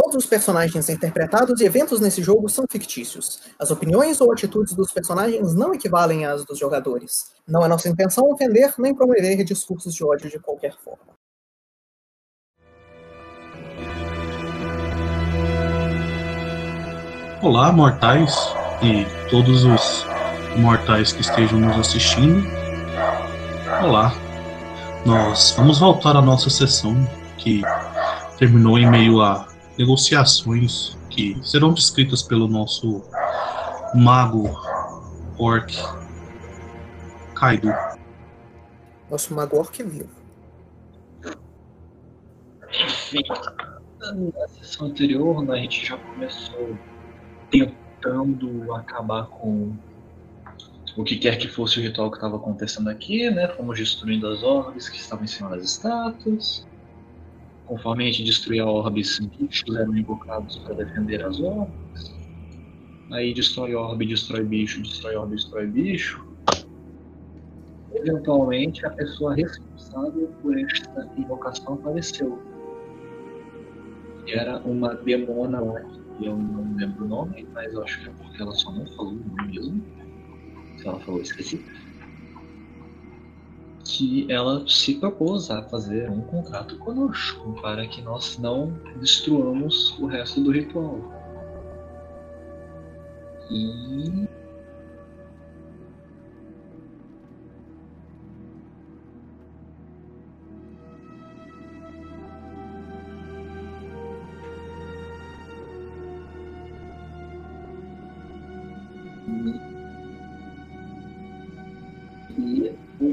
Todos os personagens interpretados e eventos nesse jogo são fictícios. As opiniões ou atitudes dos personagens não equivalem às dos jogadores. Não é nossa intenção ofender nem promover discursos de ódio de qualquer forma. Olá, mortais e todos os mortais que estejam nos assistindo. Olá. Nós vamos voltar à nossa sessão que terminou em meio a negociações que serão descritas pelo nosso mago orc Kaido. Nosso mago orc vivo. Enfim, na sessão anterior né, a gente já começou tentando acabar com o que quer que fosse o ritual que estava acontecendo aqui, né? Fomos destruindo as orbes que estavam em cima das estátuas. Conforme a gente destruía a orbe, bichos eram invocados para defender as orbes. Aí destrói orbe, destrói bicho, destrói orbe, destrói bicho. Eventualmente, a pessoa responsável por esta invocação apareceu. Era uma demona lá, que eu não lembro o nome, mas eu acho que é porque ela só não falou o nome mesmo. Se ela falou, esqueci que ela se propôs a fazer um contrato conosco para que nós não destruamos o resto do ritual. E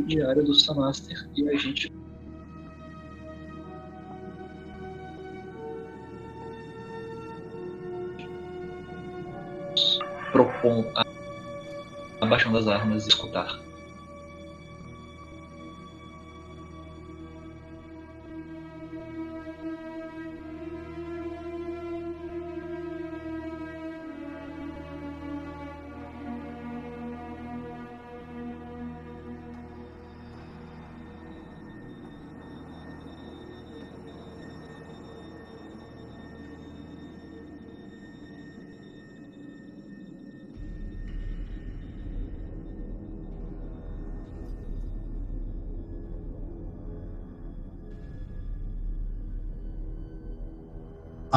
diário do Samaster e a gente propõe a, a baixando das armas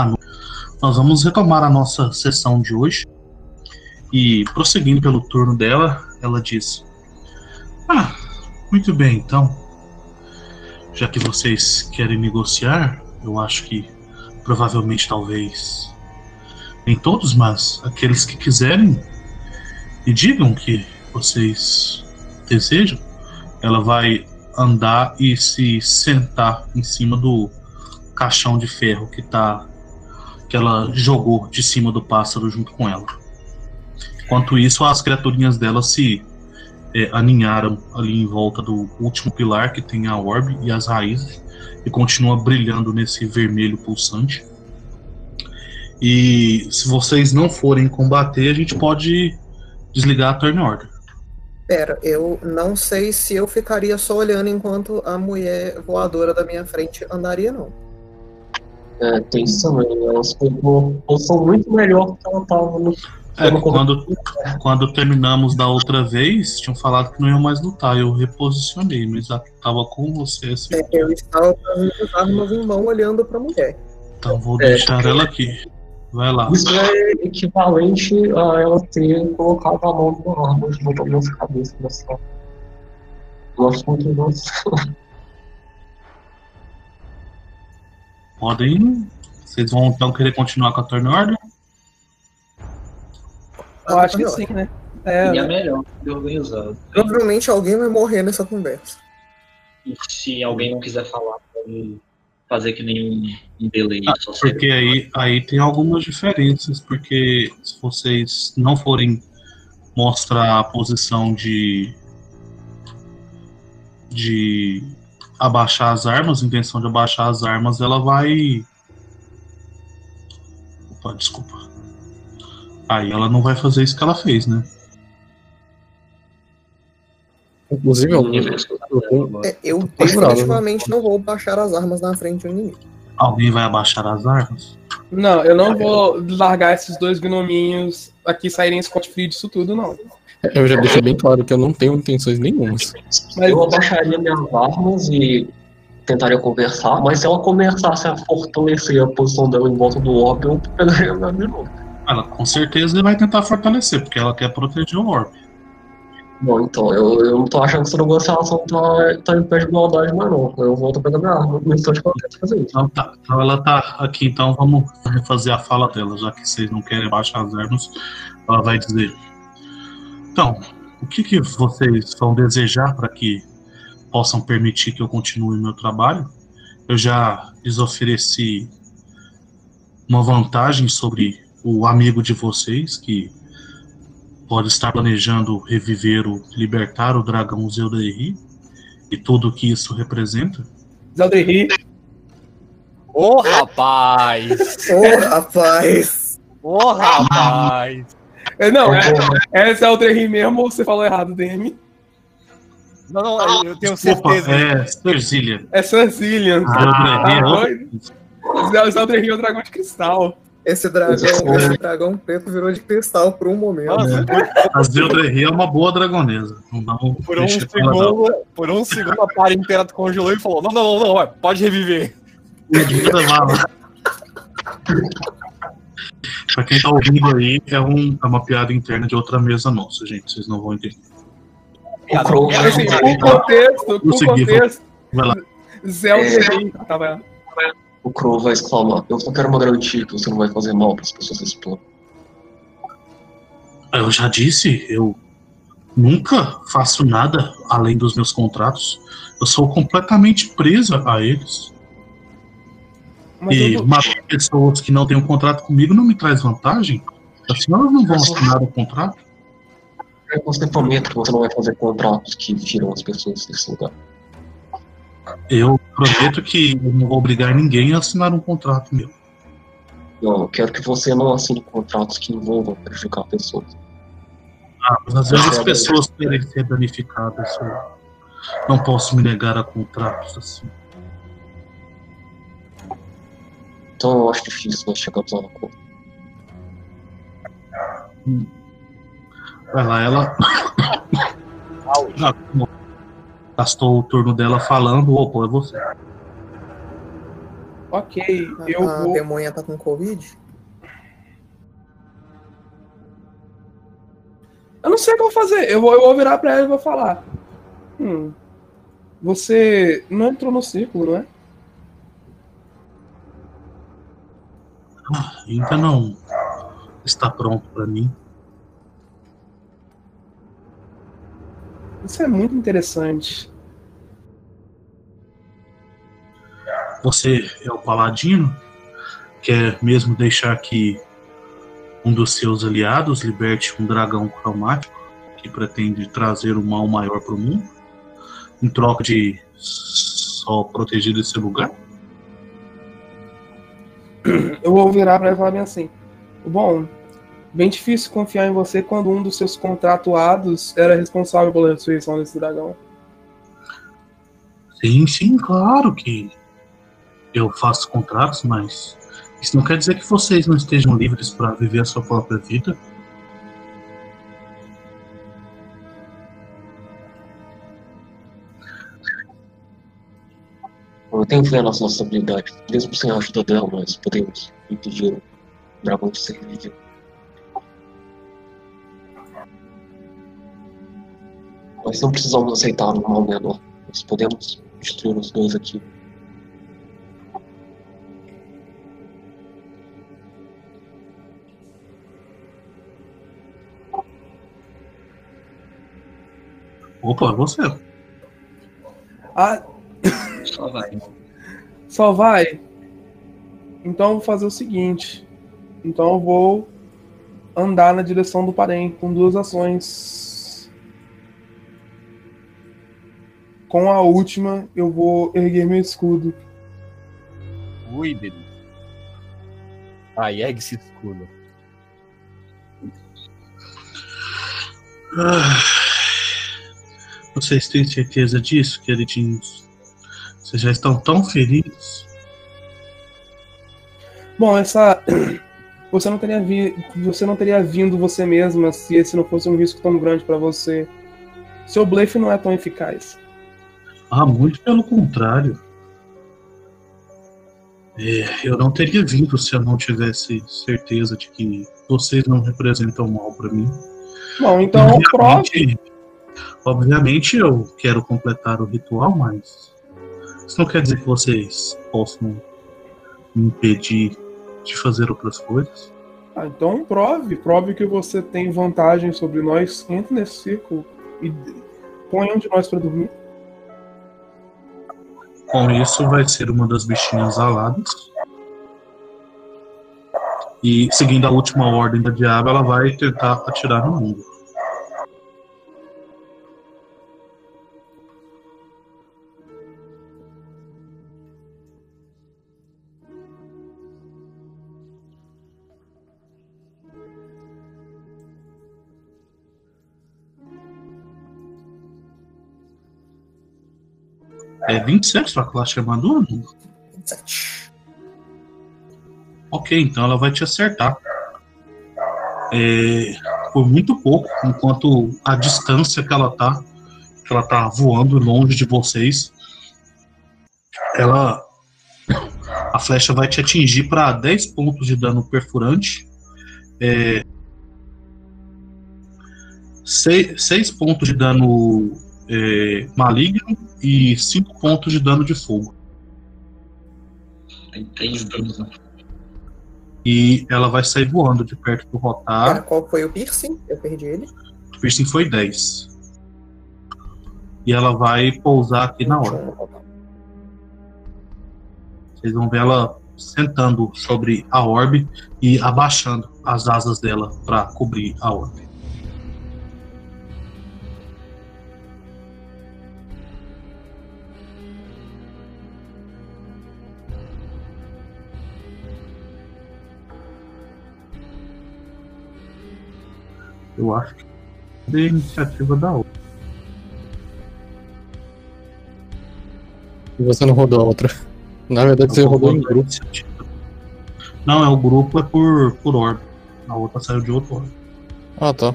e escutar. Nós vamos retomar a nossa sessão de hoje. E prosseguindo pelo turno dela, ela diz: Ah, muito bem, então. Já que vocês querem negociar, eu acho que provavelmente talvez nem todos, mas aqueles que quiserem e digam que vocês desejam, ela vai andar e se sentar em cima do caixão de ferro que está que ela jogou de cima do pássaro junto com ela. Enquanto isso, as criaturinhas dela se é, aninharam ali em volta do último pilar que tem a orbe e as raízes e continua brilhando nesse vermelho pulsante. E se vocês não forem combater, a gente pode desligar a turn order. Pera, eu não sei se eu ficaria só olhando enquanto a mulher voadora da minha frente andaria, não. É, tem isso também. Elas pegou posição muito melhor do que ela estava no. É, quando, quando terminamos da outra vez, tinham falado que não iam mais lutar. Eu reposicionei, mas estava com você. Assim. É, eu estava com as armas em mão olhando para a mulher. Então vou é, deixar ela aqui. Vai lá. Isso é equivalente a ela ter colocado a mão numa arma de botar nossa cabeça. Nosso contra nós. Podem. Vocês vão então querer continuar com a turn order? Eu acho que sim, né? É, é melhor, organizado. Provavelmente alguém vai morrer nessa conversa. E se alguém não quiser falar, pode fazer que nem um delay. Ah, porque aí, aí tem algumas diferenças, porque se vocês não forem mostrar a posição de de abaixar as armas, intenção de abaixar as armas, ela vai. Opa, desculpa. Aí ela não vai fazer isso que ela fez, né? Inclusive, eu, eu, é, eu definitivamente não vou baixar as armas na frente do inimigo. Alguém vai abaixar as armas? Não, eu não vou largar esses dois gnominhos aqui saírem Scott Free disso tudo, não. Eu já deixei bem claro que eu não tenho intenções nenhumas. Mas Eu abaixaria minhas armas e tentaria conversar, mas se ela começasse a fortalecer a posição dela em volta do orbe, eu pegaria minha de novo. Ela com certeza vai tentar fortalecer, porque ela quer proteger o orbe. Bom, então, eu, eu não tô achando que essa negociação tá, tá em pé de igualdade, mas não. Eu volto a pegar minha arma no instante que ela tenta fazer isso. Então tá. Então ela tá aqui, então vamos refazer a fala dela, já que vocês não querem baixar as armas. Ela vai dizer. Então, o que, que vocês vão desejar para que possam permitir que eu continue meu trabalho? Eu já lhes ofereci uma vantagem sobre o amigo de vocês, que pode estar planejando reviver o libertar o dragão Zeldairi e tudo o que isso representa. Zaldri, Ô, rapaz! Ô, rapaz! Ô, rapaz! É, não, é, é Zaldri mesmo ou você falou errado, DM? Não, não, eu tenho Desculpa, certeza. é Cerzília. É Sancillian. Ah, tá é outra doido? Zaldri é o dragão de cristal. Esse dragão, esse dragão preto virou de cristal por um momento. Nossa, A Zeldairi é uma boa dragonesa. Um por um segundo, por um segundo a para inteira congelou e falou: Não, não, não, não, pode reviver. Pra quem tá ouvindo aí, é, um- é uma piada interna de outra mesa nossa, gente. Vocês não vão entender. O Crow vai Assim, o contexto, contexto. Vai lá. Tava. O Crow vai exclamar: Eu só quero uma garantia que você não vai fazer mal para as pessoas desse plano. Eu já disse, eu nunca faço nada além dos meus contratos. Eu sou completamente presa a eles. Mas e eu, pessoas que não têm um contrato comigo não me traz vantagem. Assim elas não vão assinar o contrato. Você promete que você não vai fazer contratos que tiram as pessoas desse lugar. Eu prometo que eu não vou obrigar ninguém a assinar um contrato meu. Não, eu quero que você não assine contratos que envolvam prejudicar pessoas. Ah, mas às vezes as pessoas querem ser danificadas. Eu não posso me negar a contratos assim. Então eu acho difícil nós chegarmos a um acordo. Vai lá, ela. Já gastou o turno dela falando, opa, é você. ok, eu a vou. demonha tá com Covid? Eu não sei o que eu vou fazer. Eu vou, eu vou virar pra ela e vou falar. Hum. Você não entrou no círculo, não é? Ah, ainda não está pronto para mim. Isso é muito interessante. Você é o paladino? Quer mesmo deixar que um dos seus aliados liberte um dragão cromático que pretende trazer um mal maior para o mundo? Em troca de só proteger esse lugar? Eu vou virar pra ela e falar bem assim. Bom, bem difícil confiar em você quando um dos seus contratuados era responsável pela ressurreição desse dragão. Sim, sim, claro que eu faço contratos, mas isso não quer dizer que vocês não estejam livres para viver a sua própria vida. Eu tenho fé nas nossas habilidades. Mesmo sem a ajuda dela, nós podemos impedir o dragão de ser vivido. Nós não precisamos aceitar um mal menor. Nós podemos destruir os dois aqui. Opa, você. Ah, Só vai. só vai? Então eu vou fazer o seguinte. Então eu vou andar na direção do Parém com duas ações. Com a última, eu vou erguer meu escudo. Ui, beleza. Aí, ergue esse escudo. Ah, Vocês têm certeza disso, queridinhos? Vocês já estão tão feridos? Bom, essa. Você não, teria vi... você não teria vindo você mesma se esse não fosse um risco tão grande pra você. Seu blefe não é tão eficaz. Ah, muito pelo contrário. É, eu não teria vindo se eu não tivesse certeza de que vocês não representam mal pra mim. Bom, então prove. Obviamente, obviamente eu quero completar o ritual, mas isso não quer dizer que vocês possam me impedir de fazer outras coisas. Ah, então prove. Prove que você tem vantagem sobre nós. Entre nesse círculo e põe um de nós pra dormir. Com isso, vai ser uma das bichinhas aladas. E seguindo a última ordem da diabo, ela vai tentar atirar no mundo. É 27 sua classe chamadura? 27. Ok, então ela vai te acertar. É, por muito pouco, enquanto a distância que ela tá, que ela tá voando longe de vocês, ela a flecha vai te atingir para 10 pontos de dano perfurante. É, 6 pontos de dano é, maligno e 5 pontos de dano de fogo. Tem três danos na E ela vai sair voando de perto do Cara, Rotar. qual foi o piercing? Eu perdi ele. O piercing foi 10. E ela vai pousar aqui na hora. 21 no total. Vocês vão ver ela sentando sobre a orbe e abaixando as asas dela para cobrir a orbe. Eu acho que é a iniciativa da outra. E você não rodou a outra. Na verdade, você Eu rodou em grupo. Não, é o grupo é por, por orbe. A outra saiu de outro orbe. Ah, tá.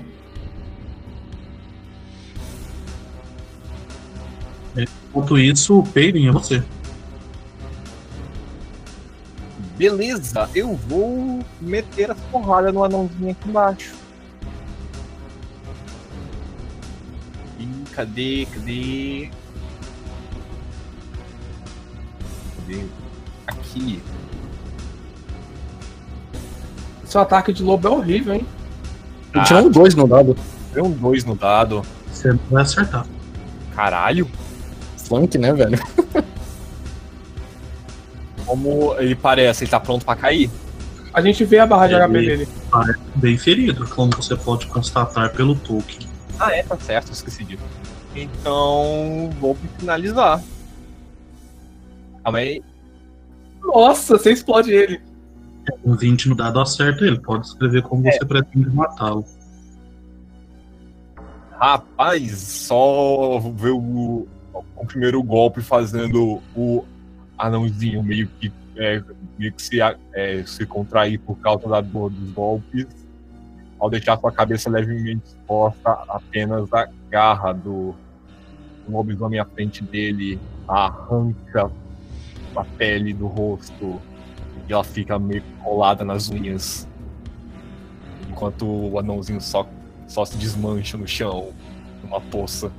Enquanto isso, o Peyton é você. Beleza, eu vou meter as porradas no anãozinho aqui embaixo. Cadê, cadê? Cadê? Aqui. Seu ataque de lobo é horrível, hein? Eu tirei um 2 no dado. Deu um 2 no dado. Você não vai acertar. Caralho. Flank, né, velho? Como ele parece, ele tá pronto pra cair? A gente vê a barra de Ele- HP dele. Bem ferido, como você pode constatar pelo token. Ah, é, tá certo, esqueci disso. Então, vou finalizar. Calma aí. Nossa, você explode ele. Um 20 no dado acerta ele. Pode escrever como você pretende matá-lo. Rapaz, só ver o, o primeiro golpe fazendo o anãozinho meio que, é, meio que se, é, se contrair por causa da dor dos golpes. Ao deixar sua cabeça levemente exposta, apenas a garra do, do lobisomem à frente dele arranca a pele do rosto e ela fica meio colada nas unhas. Enquanto o anãozinho só só se desmancha no chão, numa poça.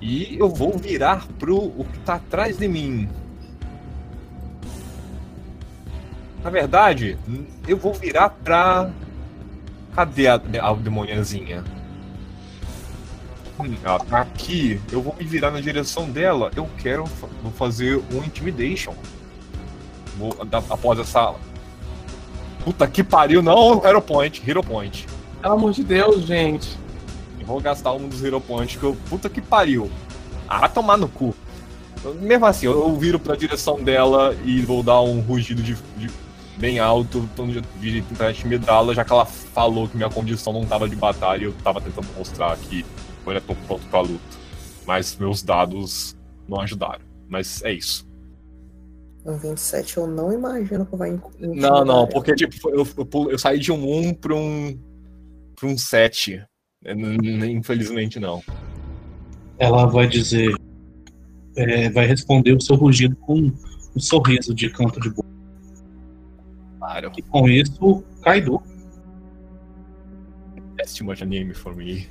E eu vou virar pro o que tá atrás de mim. Na verdade, eu vou virar pra. Cadê a, a demoniazinha? Hum, ela tá aqui. Eu vou me virar na direção dela. Eu quero vou fazer um Intimidation. Vou, após essa. Puta que pariu, não, Hero Point, Hero Point. Pelo amor de Deus, gente. Vou gastar um dos Hero Points que eu. Puta que pariu. Ah, tomar no cu. Mesmo assim, eu, eu viro pra direção dela e vou dar um rugido de, de- bem alto, de, tentar intimidá-la, já que ela falou que minha condição não tava de batalha e eu tava tentando mostrar que eu ainda tô pronto pra luta. Mas meus dados não ajudaram. Mas é isso. Um 27 eu não imagino que vai. Não, não, porque tipo, eu, eu, eu saí de um 1 pra um. pra um 7. Infelizmente não. Ela vai dizer. é, vai responder o seu rugido com um sorriso de canto de boca. Claro. E com isso, Kaido. That's too much anime for me.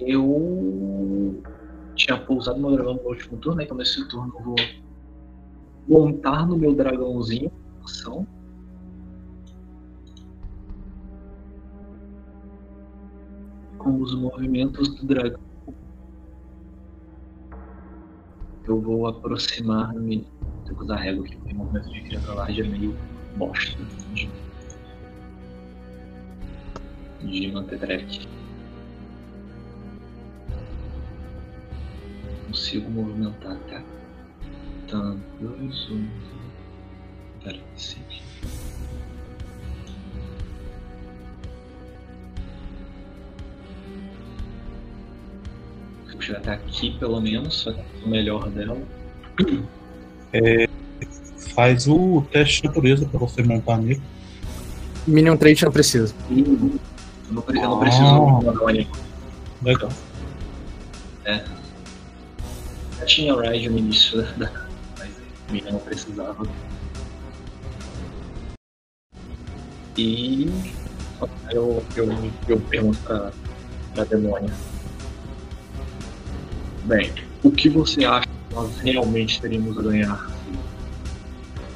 Eu tinha pousado meu dragão no último turno, então nesse turno eu vou montar no meu dragãozinho. Ação. Com os movimentos do dragão. Eu vou aproximar-me. Tenho que usar régua aqui, porque movimento de criatura large é meio bosta de, de manter. Consigo movimentar até tanto. Dois, um. Pera, sim. Chegar até aqui pelo menos, só que o melhor dela. Faz o teste de natureza pra você montar nele. Minion Trait não precisa. Eu não, eu não Ah. preciso mandar um. Legal. Já tinha Ride no início da. Mas a minha não precisava. E. Eu, eu, eu pergunto pra, pra demônia. Bem, o que você acha que nós realmente teríamos a ganhar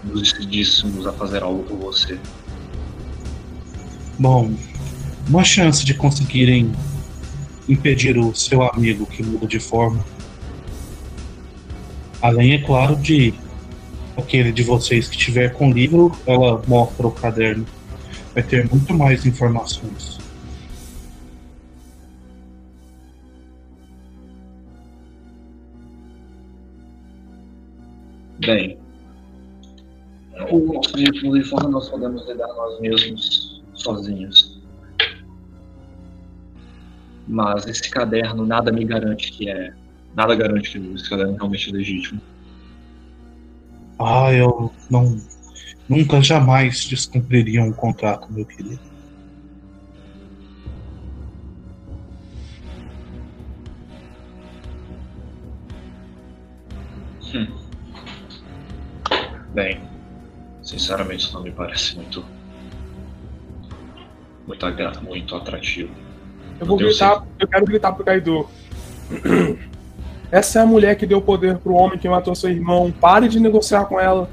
se nos decidíssemos a fazer algo por você? Bom, uma chance de conseguirem impedir o seu amigo que muda de forma. Além, é claro, de aquele de vocês que tiver com o livro, ela mostra o caderno. Vai ter muito mais informações. Bem, o nosso objetivo de forma nós podemos lidar nós mesmos sozinhos. Mas esse caderno nada me garante que é. Nada garante que esse caderno realmente é legítimo. Ah, eu não. Nunca jamais descumpriria um contrato, meu querido. Bem, sinceramente isso não me parece muito. Muito, agra- muito atrativo. Eu vou gritar, eu quero gritar pro Kaido. Essa é a mulher que deu poder pro homem que matou seu irmão. Pare de negociar com ela.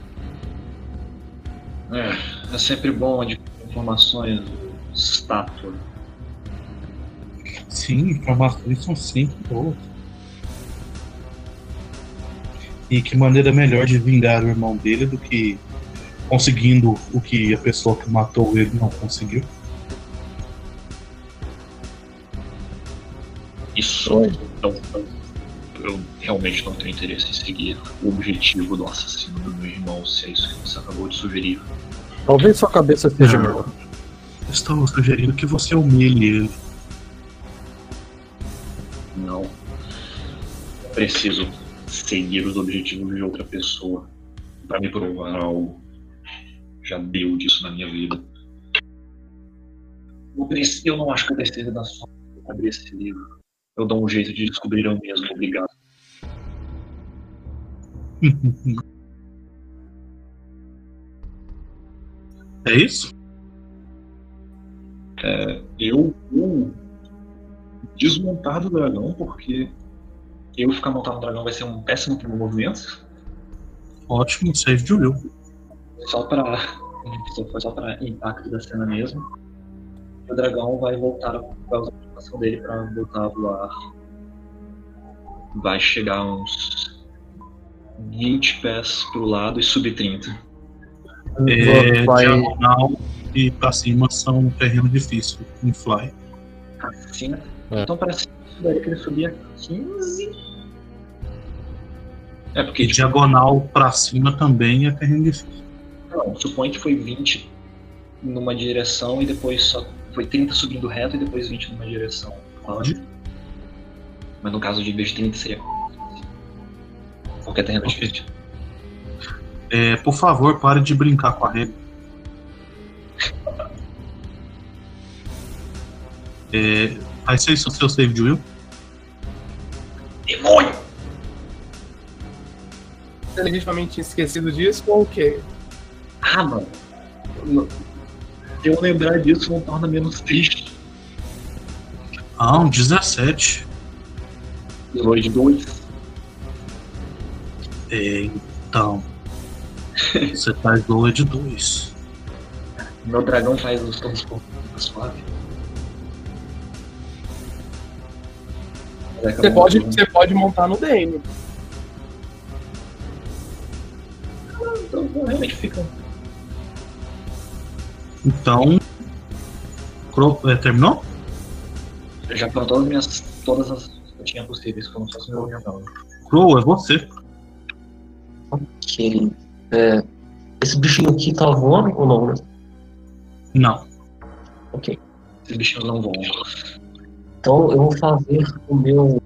É, é sempre bom adquirir informações do estátua. Sim, informações são sempre boas. E que maneira melhor de vingar o irmão dele do que conseguindo o que a pessoa que matou ele não conseguiu. Isso não- eu realmente não tenho interesse em seguir o objetivo do assassino do meu irmão, se é isso que você acabou de sugerir. Talvez sua cabeça seja melhor. Estou sugerindo que você humilhe ele. Não. Preciso seguir os objetivos de outra pessoa para me provar algo. Já deu disso na minha vida. Eu Eu não acho que eu precise da sua pra abrir esse livro. Eu dou um jeito de descobrir eu mesmo, obrigado. É isso? Eu vou desmontar do dragão, porque eu ficar montado no dragão vai ser um péssimo primeiro movimento. Ótimo, save de will. Só pra. Foi só pra impacto da cena mesmo. O dragão vai voltar a vai usar a animação dele pra voltar a voar. Vai chegar uns 20 pés pro lado e subir 30. É, Vai- diagonal e pra cima são um terreno difícil em fly. Assim? É. Então parece que isso daí que ele subia 15. É porque diagonal pra cima também é terreno difícil. Não, supõe que foi 20 numa direção e depois só foi 30 subindo reto e depois 20 numa direção. Pode. Mas no caso de bicho 30 seria. Qualquer terreno Ok. difícil. É, por favor, pare de brincar com a regra. É, faz isso o seu save de will. Demônio! Você legitimamente tinha esquecido disso ou o quê? Ah, mano. Se eu lembrar disso, não torna menos triste. Ah, um 17. Depois de dois. É, então. Você faz doa de 2. Meu dragão faz os tons suave. Você não- pode, você pode montar no DM. Então, realmente fica. Então. Cro- é, terminou? Eu já foram todas as minhas. Todas as que eu tinha possíveis, como se fosse meu. Crow, é você. Ok. É, esse bichinho aqui tá voando ou não, né? Não. Ok. Esses bichinhos não voam. Então eu vou fazer o meu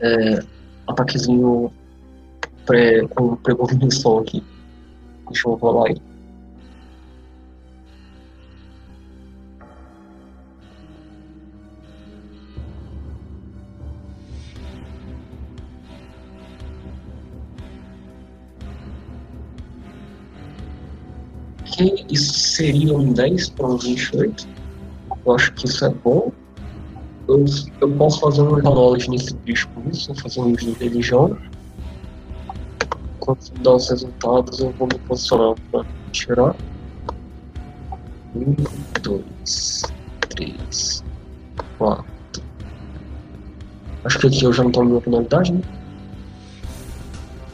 é, ataquezinho pré, com precondição aqui. Deixa eu rolar. Ok, isso seria um 10 para um 28. Eu acho que isso é bom. Eu, eu posso fazer um knowledge nesse bicho com isso, vou fazer um de religião. Quando dar os resultados, eu vou me posicionar para tirar. Um, dois, três, quatro. Acho que aqui eu já não tô na minha penalidade, né?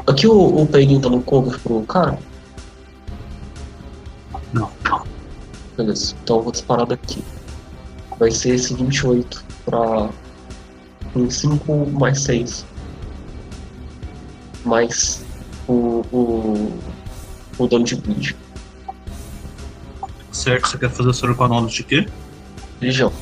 Aqui o, o Pagan tá no cover pro cara? Não, não. Beleza, então eu vou disparar daqui. Vai ser esse 28 pra. Um 5 mais 6. Mais o. o. o dano de bleed. Certo, você quer fazer seu economia de quê? Legião.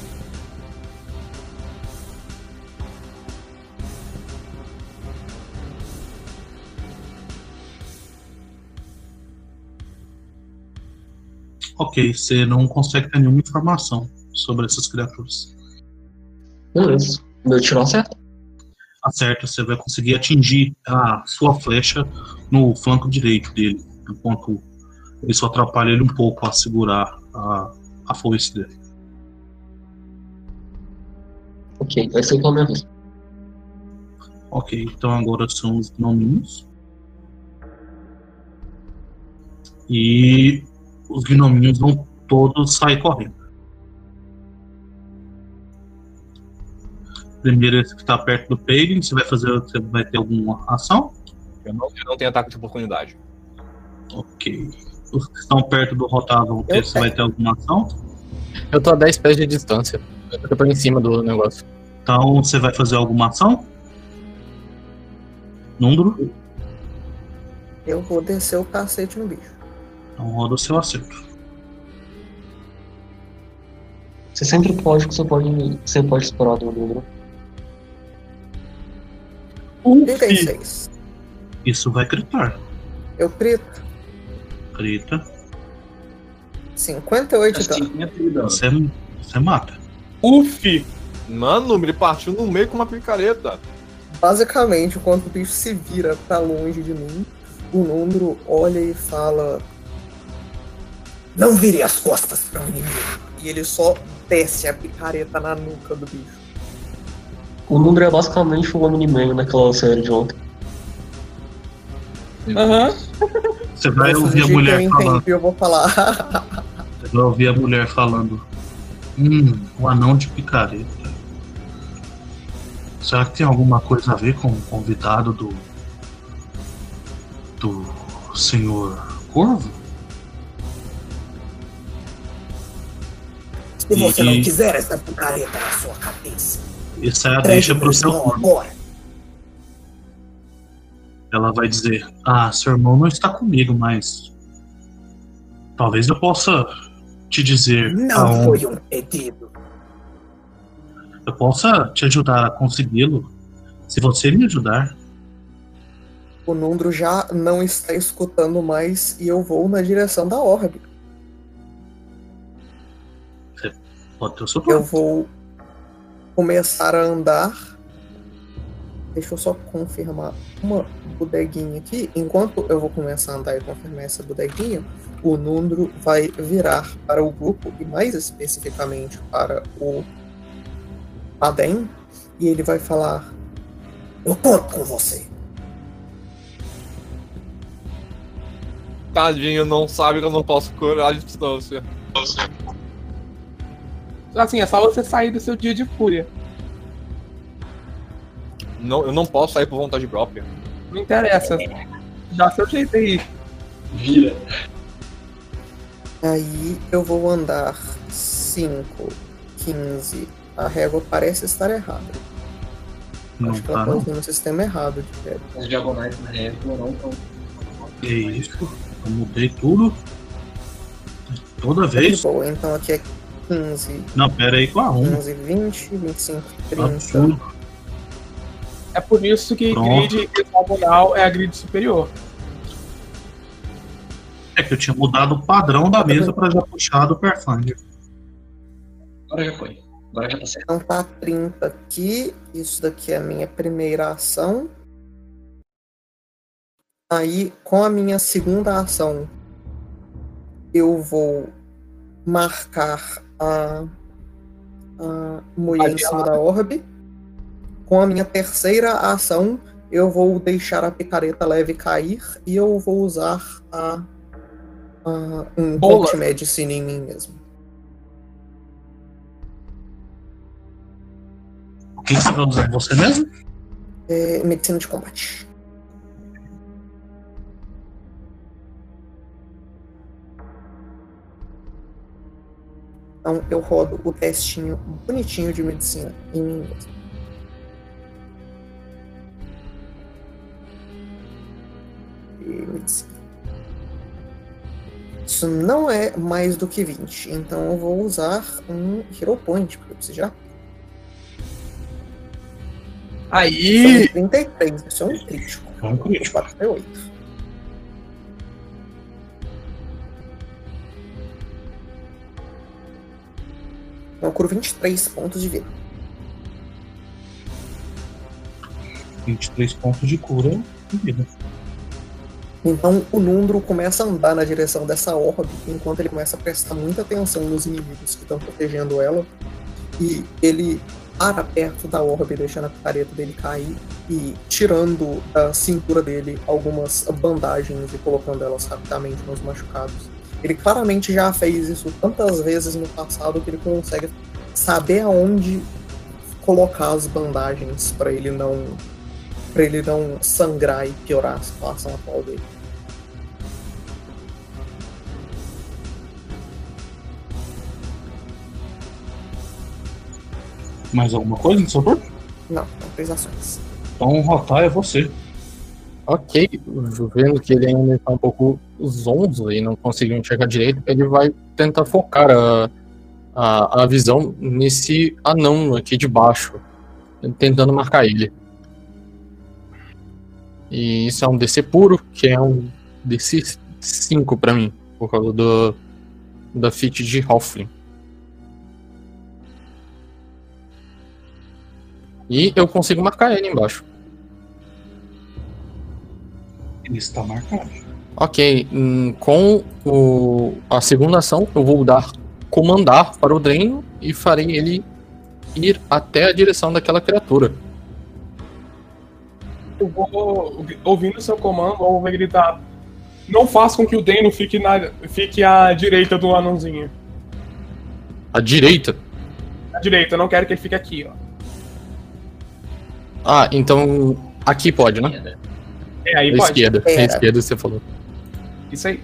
Ok, você não consegue ter nenhuma informação sobre essas criaturas. Beleza. Meu tiro acerta? Acerta, você vai conseguir atingir a sua flecha no flanco direito dele, enquanto isso atrapalha ele um pouco a segurar a, a foice dele. Ok, vai ser pela minha vez. Ok, então agora são os gnominhos. E os gnominhos vão todos sair correndo. Primeiro esse que está perto do Pagan, você vai fazer. Você vai ter alguma ação? Eu não, eu não tenho ataque de oportunidade. Ok. Os que estão perto do Eu você vai ter alguma ação? Eu tô a 10 pés de distância. Eu tô em cima do negócio. Então você vai fazer alguma ação? Número? Eu vou descer o cacete no bicho. Então roda o seu acerto. Você sempre pode, você pode. Você pode explorar do número. 36. Isso vai gritar. Eu crito. Grita. 58 Acho que então. 50 de dano. Você, você mata. Uf! Mano, ele partiu no meio com uma picareta. Basicamente, quando o bicho se vira pra longe de mim, o número olha e fala: Não vire as costas para o inimigo. E ele só desce a picareta na nuca do bicho. O número é basicamente o Omni-Man naquela série de ontem. Aham. Você vai ouvir a mulher eu falando. entendi, eu vou falar. Você vai ouvir a mulher falando. Hum, o anão de picareta. Será que tem alguma coisa a ver com o convidado do. do senhor Corvo? Se você E- não quiser essa picareta na sua cabeça, Essa é a deixa pro seu agora. Ela vai dizer: Ah, seu irmão não está comigo, mas. Talvez eu possa te dizer Não aonde. foi um pedido. Eu posso te ajudar a consegui-lo se você me ajudar. O Nundro já não está escutando mais e eu vou na direção da orbe. Pode ter o seu Eu vou começar a andar. Deixa eu só confirmar uma bodeguinha aqui. Enquanto eu vou começar a andar e confirmar essa bodeguinha, o Nundro vai virar para o grupo e mais especificamente para o Adem e ele vai falar: Eu conto com você. Tadinho, não sabe que eu não posso curar a distância. Assim, é só você sair do seu dia de fúria. Não, eu não posso sair por vontade própria. Não interessa. Dá seu jeito aí. Vira. Aí eu vou andar 5, 15. A régua parece estar errada. Não Acho que ela tá, tá não. usando o sistema errado de régua. As diagonais na régua não estão. É isso. Eu mudei tudo. Toda De vez. boa, então aqui é 15, Não, pera aí com a 1. 15, 20, 25, 30. Absurdo. É por isso que Pronto. grid hexagonal é a grid superior. É que eu tinha mudado o padrão da mesa pra já puxar do Pathfinder. Agora já foi. Agora já tá certo. Então tá 30 aqui. Isso daqui é a minha primeira ação. Aí, com a minha segunda ação, eu vou marcar a, a mulher em cima da orbe. Com a minha terceira ação, eu vou deixar a picareta leve cair e eu vou usar a, a um Bola. Cult Medicine em mim mesmo. O que que você vai usar? Você mesmo? É, medicina de combate. Então eu rodo o testinho bonitinho de medicina em mim mesmo. E medicina. Isso não é mais do que 20, então eu vou usar um Hero Point, porque eu preciso já. Aí, São 33, isso é um crítico. É um crítico. 48. Então eu curo 23 pontos de vida. 23 pontos de cura em vida. Então o Nundro começa a andar na direção dessa orbe, enquanto ele começa a prestar muita atenção nos inimigos que estão protegendo ela. E ele para perto da orbe, deixando a picareta dele cair e tirando da cintura dele algumas bandagens e colocando elas rapidamente nos machucados. Ele claramente já fez isso tantas vezes no passado que ele consegue saber aonde colocar as bandagens para ele não para ele não sangrar e piorar a situação atual dele. Mais alguma coisa no seu turno? Não, são três ações. Então rotar é você. Ok, vendo que ele ainda está um pouco zonzo e não conseguiu enxergar direito, ele vai tentar focar a, a, a visão nesse anão aqui de baixo, tentando marcar ele. E isso é um DC puro, que é um DC 5 pra mim, por causa do, da feat de Halfling. E eu consigo marcar ele embaixo. Ele está marcado. Ok, hum, com o, a segunda ação eu vou dar comandar para o Dreno e farei ele ir até a direção daquela criatura. eu vou, ouvindo seu comando, eu vou gritar. Não faça com que o Deno fique, na, fique à direita do anãozinho. À direita. À direita, eu não quero que ele fique aqui, ó. Ah, então aqui pode, né? É, aí À pode. esquerda. À É. esquerda você falou. Isso aí.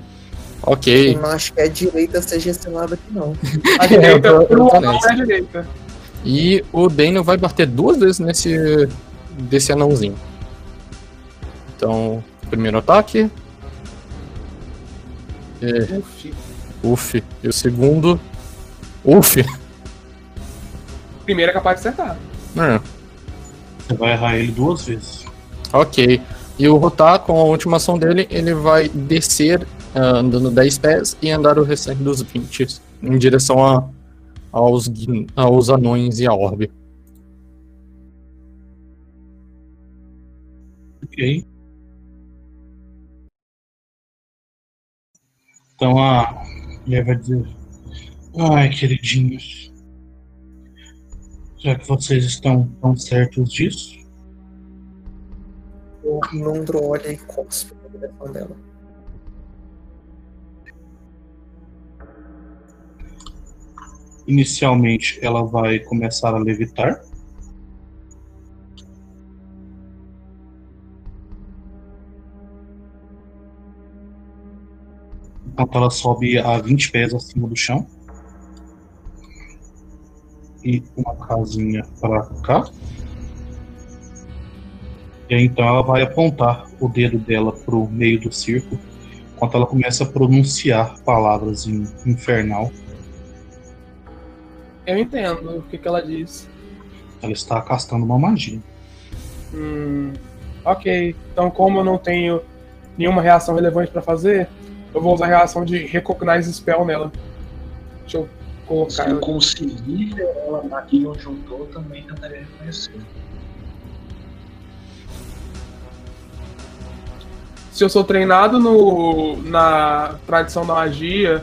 Ok. Eu não acho que a direita seja esse lado aqui, não. A É, direita, eu tô- eu tô nessa. é a direita. E o Daniel vai bater duas vezes nesse desse anãozinho. Então, primeiro ataque. É, Uf. uf. E o segundo. Uf. primeiro é capaz de acertar. É, Você vai errar ele duas vezes. ok. E o Rotar, com a última ação dele, ele vai descer ah, andando 10 pés e andar o restante dos 20 em direção a, aos, aos anões e a orbe. Ok. Então a mulher vai dizer: Ai, queridinhos. Já que vocês estão tão certos disso, O Nundro olha e cospe na direção dela. inicialmente ela vai começar a levitar. Enquanto ela sobe a 20 pés acima do chão. E uma casinha para cá. E aí, então ela vai apontar o dedo dela para o meio do círculo. Enquanto ela começa a pronunciar palavras em infernal. Eu entendo o que, que ela diz. Ela está castando uma magia. Hum, ok, então como eu não tenho nenhuma reação relevante pra fazer, eu vou usar a reação de Recognize Spell nela. Deixa eu Se colocar eu ela. conseguir ela aqui onde eu tô, também tentaria reconhecer. Se eu sou treinado no, na tradição da magia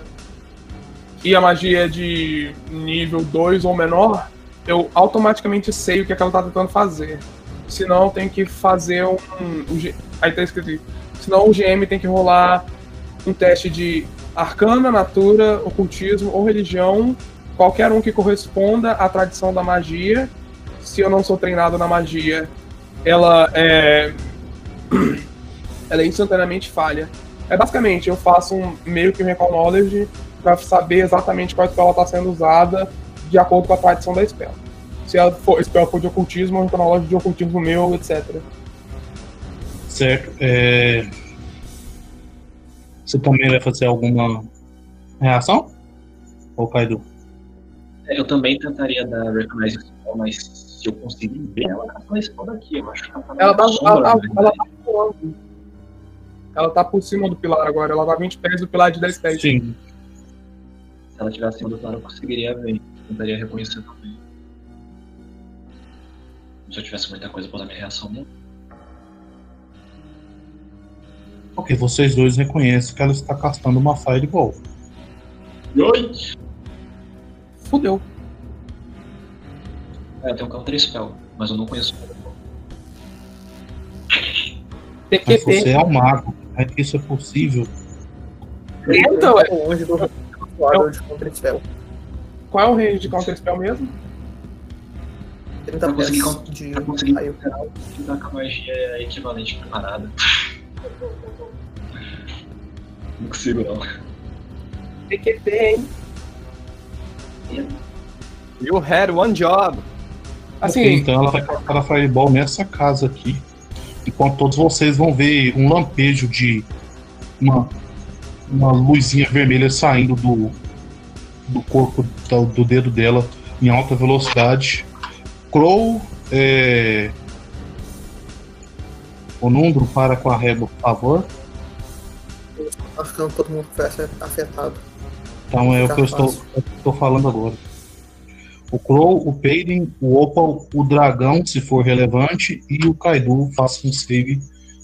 e a magia é de nível 2 ou menor, eu automaticamente sei o que, é que ela tá tentando fazer. Senão eu tenho que fazer um. um aí tá escrito aí. Senão o GM tem que rolar um teste de arcana, natura, ocultismo ou religião, qualquer um que corresponda à tradição da magia. Se eu não sou treinado na magia, ela é ela instantaneamente falha. É basicamente, eu faço um meio que um recall knowledge para saber exatamente qual spell ela está sendo usada de acordo com a tradição da spell. Se a for, spell for de ocultismo, um recall knowledge de ocultismo meu, etc. Certo. É... Você também vai fazer alguma reação? Ou Kaido? É, Eu também tentaria dar Recognize Spell, mas se eu conseguir ver ela com esse spell daqui, eu acho que ela tá na Ela tá, sombra, ela, né? ela tá voando. Ela tá por cima do pilar agora, ela tá 20 pés do pilar de 10 pés. Sim. Se ela tivesse acima do claro, eu conseguiria ver. Tentaria reconhecer também. Se eu tivesse muita coisa pra usar minha reação, não. Ok, vocês dois reconhecem que ela está castando uma Fireball. Oi! Fudeu. É, eu tenho um counter spell, mas eu não conheço. Mas PQP. você é um mago. É que isso é possível. Então, é. Spell. Qual é o range de Counter Spell mesmo? 30 Pra conseguir pés de pra conseguir raio. que dar com a magia é equivalente a parada. Não consigo não. PQP, hein? You had one job. Assim, Ok, então ela vai castar a Fireball nessa casa aqui. Enquanto todos vocês vão ver um lampejo de uma, uma luzinha vermelha saindo do, do corpo do, do dedo dela em alta velocidade. Crow, é... o Nundro para com a régua, por favor. Marcando todo mundo que foi afetado. Então é o que eu estou, é o que eu estou falando agora. O Crow, o Peiden, o Opal, o Dragão, se for relevante, e o Kaido faça um save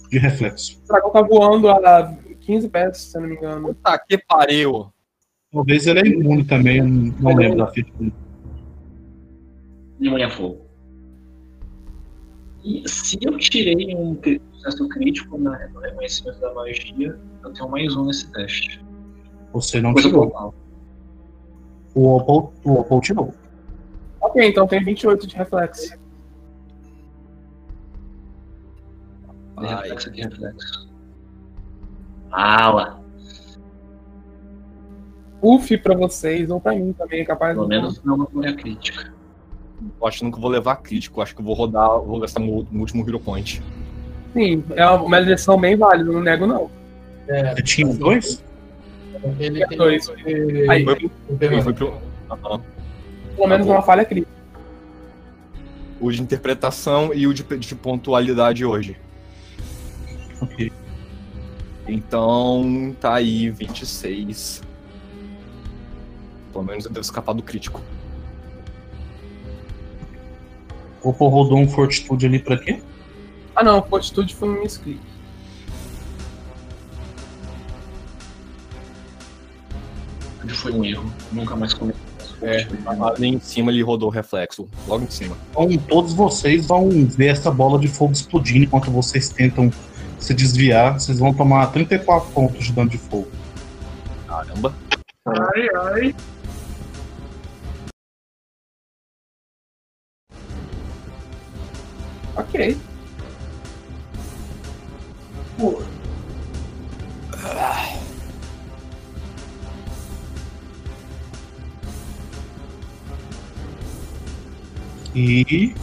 de reflexo. o dragão tá voando a 15 pés, se eu não me engano. Puta que pariu. Talvez ele é imune também, não não lembro da ficha dele. Imune a fogo. E se eu tirei um sucesso crítico na- no reconhecimento da magia, eu tenho mais um nesse teste. Você não Coisa tirou. normal. O Opal, o Opal tirou. Ok, então tem 28 de reflexo. Tem reflexo aqui, reflexo. Fala! Uf pra vocês, ou pra mim também, é capaz Pelo de- menos não uma memória crítica. Eu acho que nunca vou levar crítico. Acho que eu vou rodar, vou gastar no, no último Hero Point. Sim, é uma, eleição bem válida, não nego não. É, Você tinha dois? ele tem Dois. que- Aí, Foi- o Fernando. Foi pro... Aham. Pelo menos uma falha crítica. o de interpretação e o de, de pontualidade hoje. Ok. Então tá aí 26. Pelo menos eu devo escapar do crítico. O Popo rodou um fortitude ali pra quê? Ah não, Fortitude foi um misclick. Foi um erro. Nunca mais cometi. É, ali em cima ele rodou o reflexo. Logo em cima. Então, todos vocês vão ver essa bola de fogo explodindo enquanto vocês tentam se desviar. Vocês vão tomar 34 pontos de dano de fogo. Caramba. Ai, ai. Ok. E.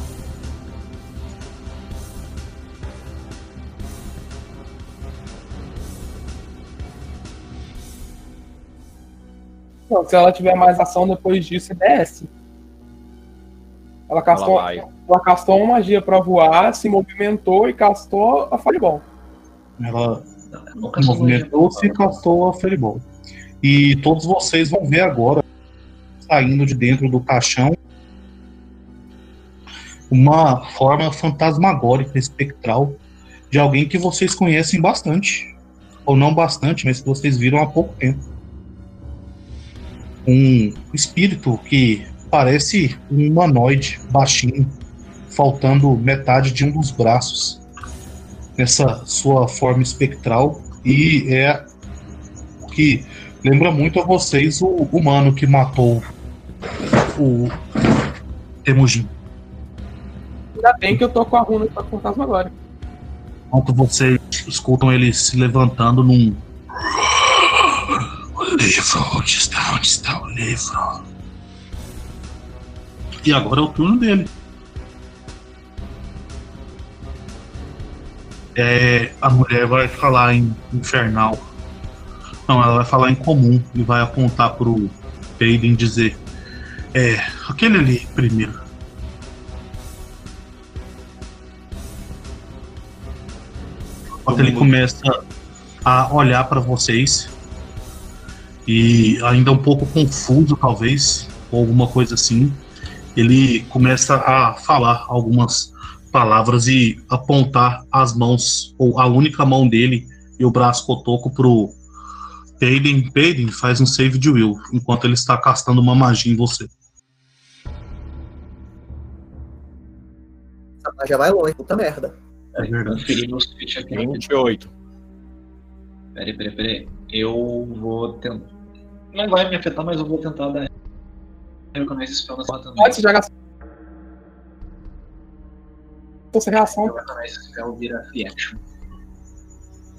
Não, se ela tiver mais ação depois disso, desce. Ela castou, Ela ela castou uma magia pra voar, se movimentou e castou a Fireball. Ela movimentou-se e castou a Feribol. E todos vocês vão ver agora, saindo de dentro do caixão, uma forma fantasmagórica, espectral, de alguém que vocês conhecem bastante. Ou não bastante, mas que vocês viram há pouco tempo. Um espírito que parece um humanoide baixinho, faltando metade de um dos braços nessa sua forma espectral e é o que lembra muito a vocês o humano que matou o Temujin. Ainda bem que eu tô com a runa pra fantasma agora. Enquanto vocês escutam ele se levantando num. O livro, onde está? Onde está o livro? E agora é o turno dele. É, a mulher vai falar em infernal. Não, ela vai falar em comum e vai apontar pro Peiden e dizer: É, aquele ali primeiro. Enquanto ele começa a olhar para vocês e ainda um pouco confuso, talvez, ou alguma coisa assim, ele começa a falar algumas palavras e apontar as mãos, ou a única mão dele e o braço cotoco pro Peiden. Peiden faz um save de will, enquanto ele está castando uma magia em você. Magia vai longe, puta merda. É verdade. Conferir meus feats aqui. 28. Peraí, peraí, peraí. Eu vou tentar. Não vai me afetar, mas eu vou tentar dar. Recognize spell nessa também. Pode se já gastou. Essa reação. Spell vira free action.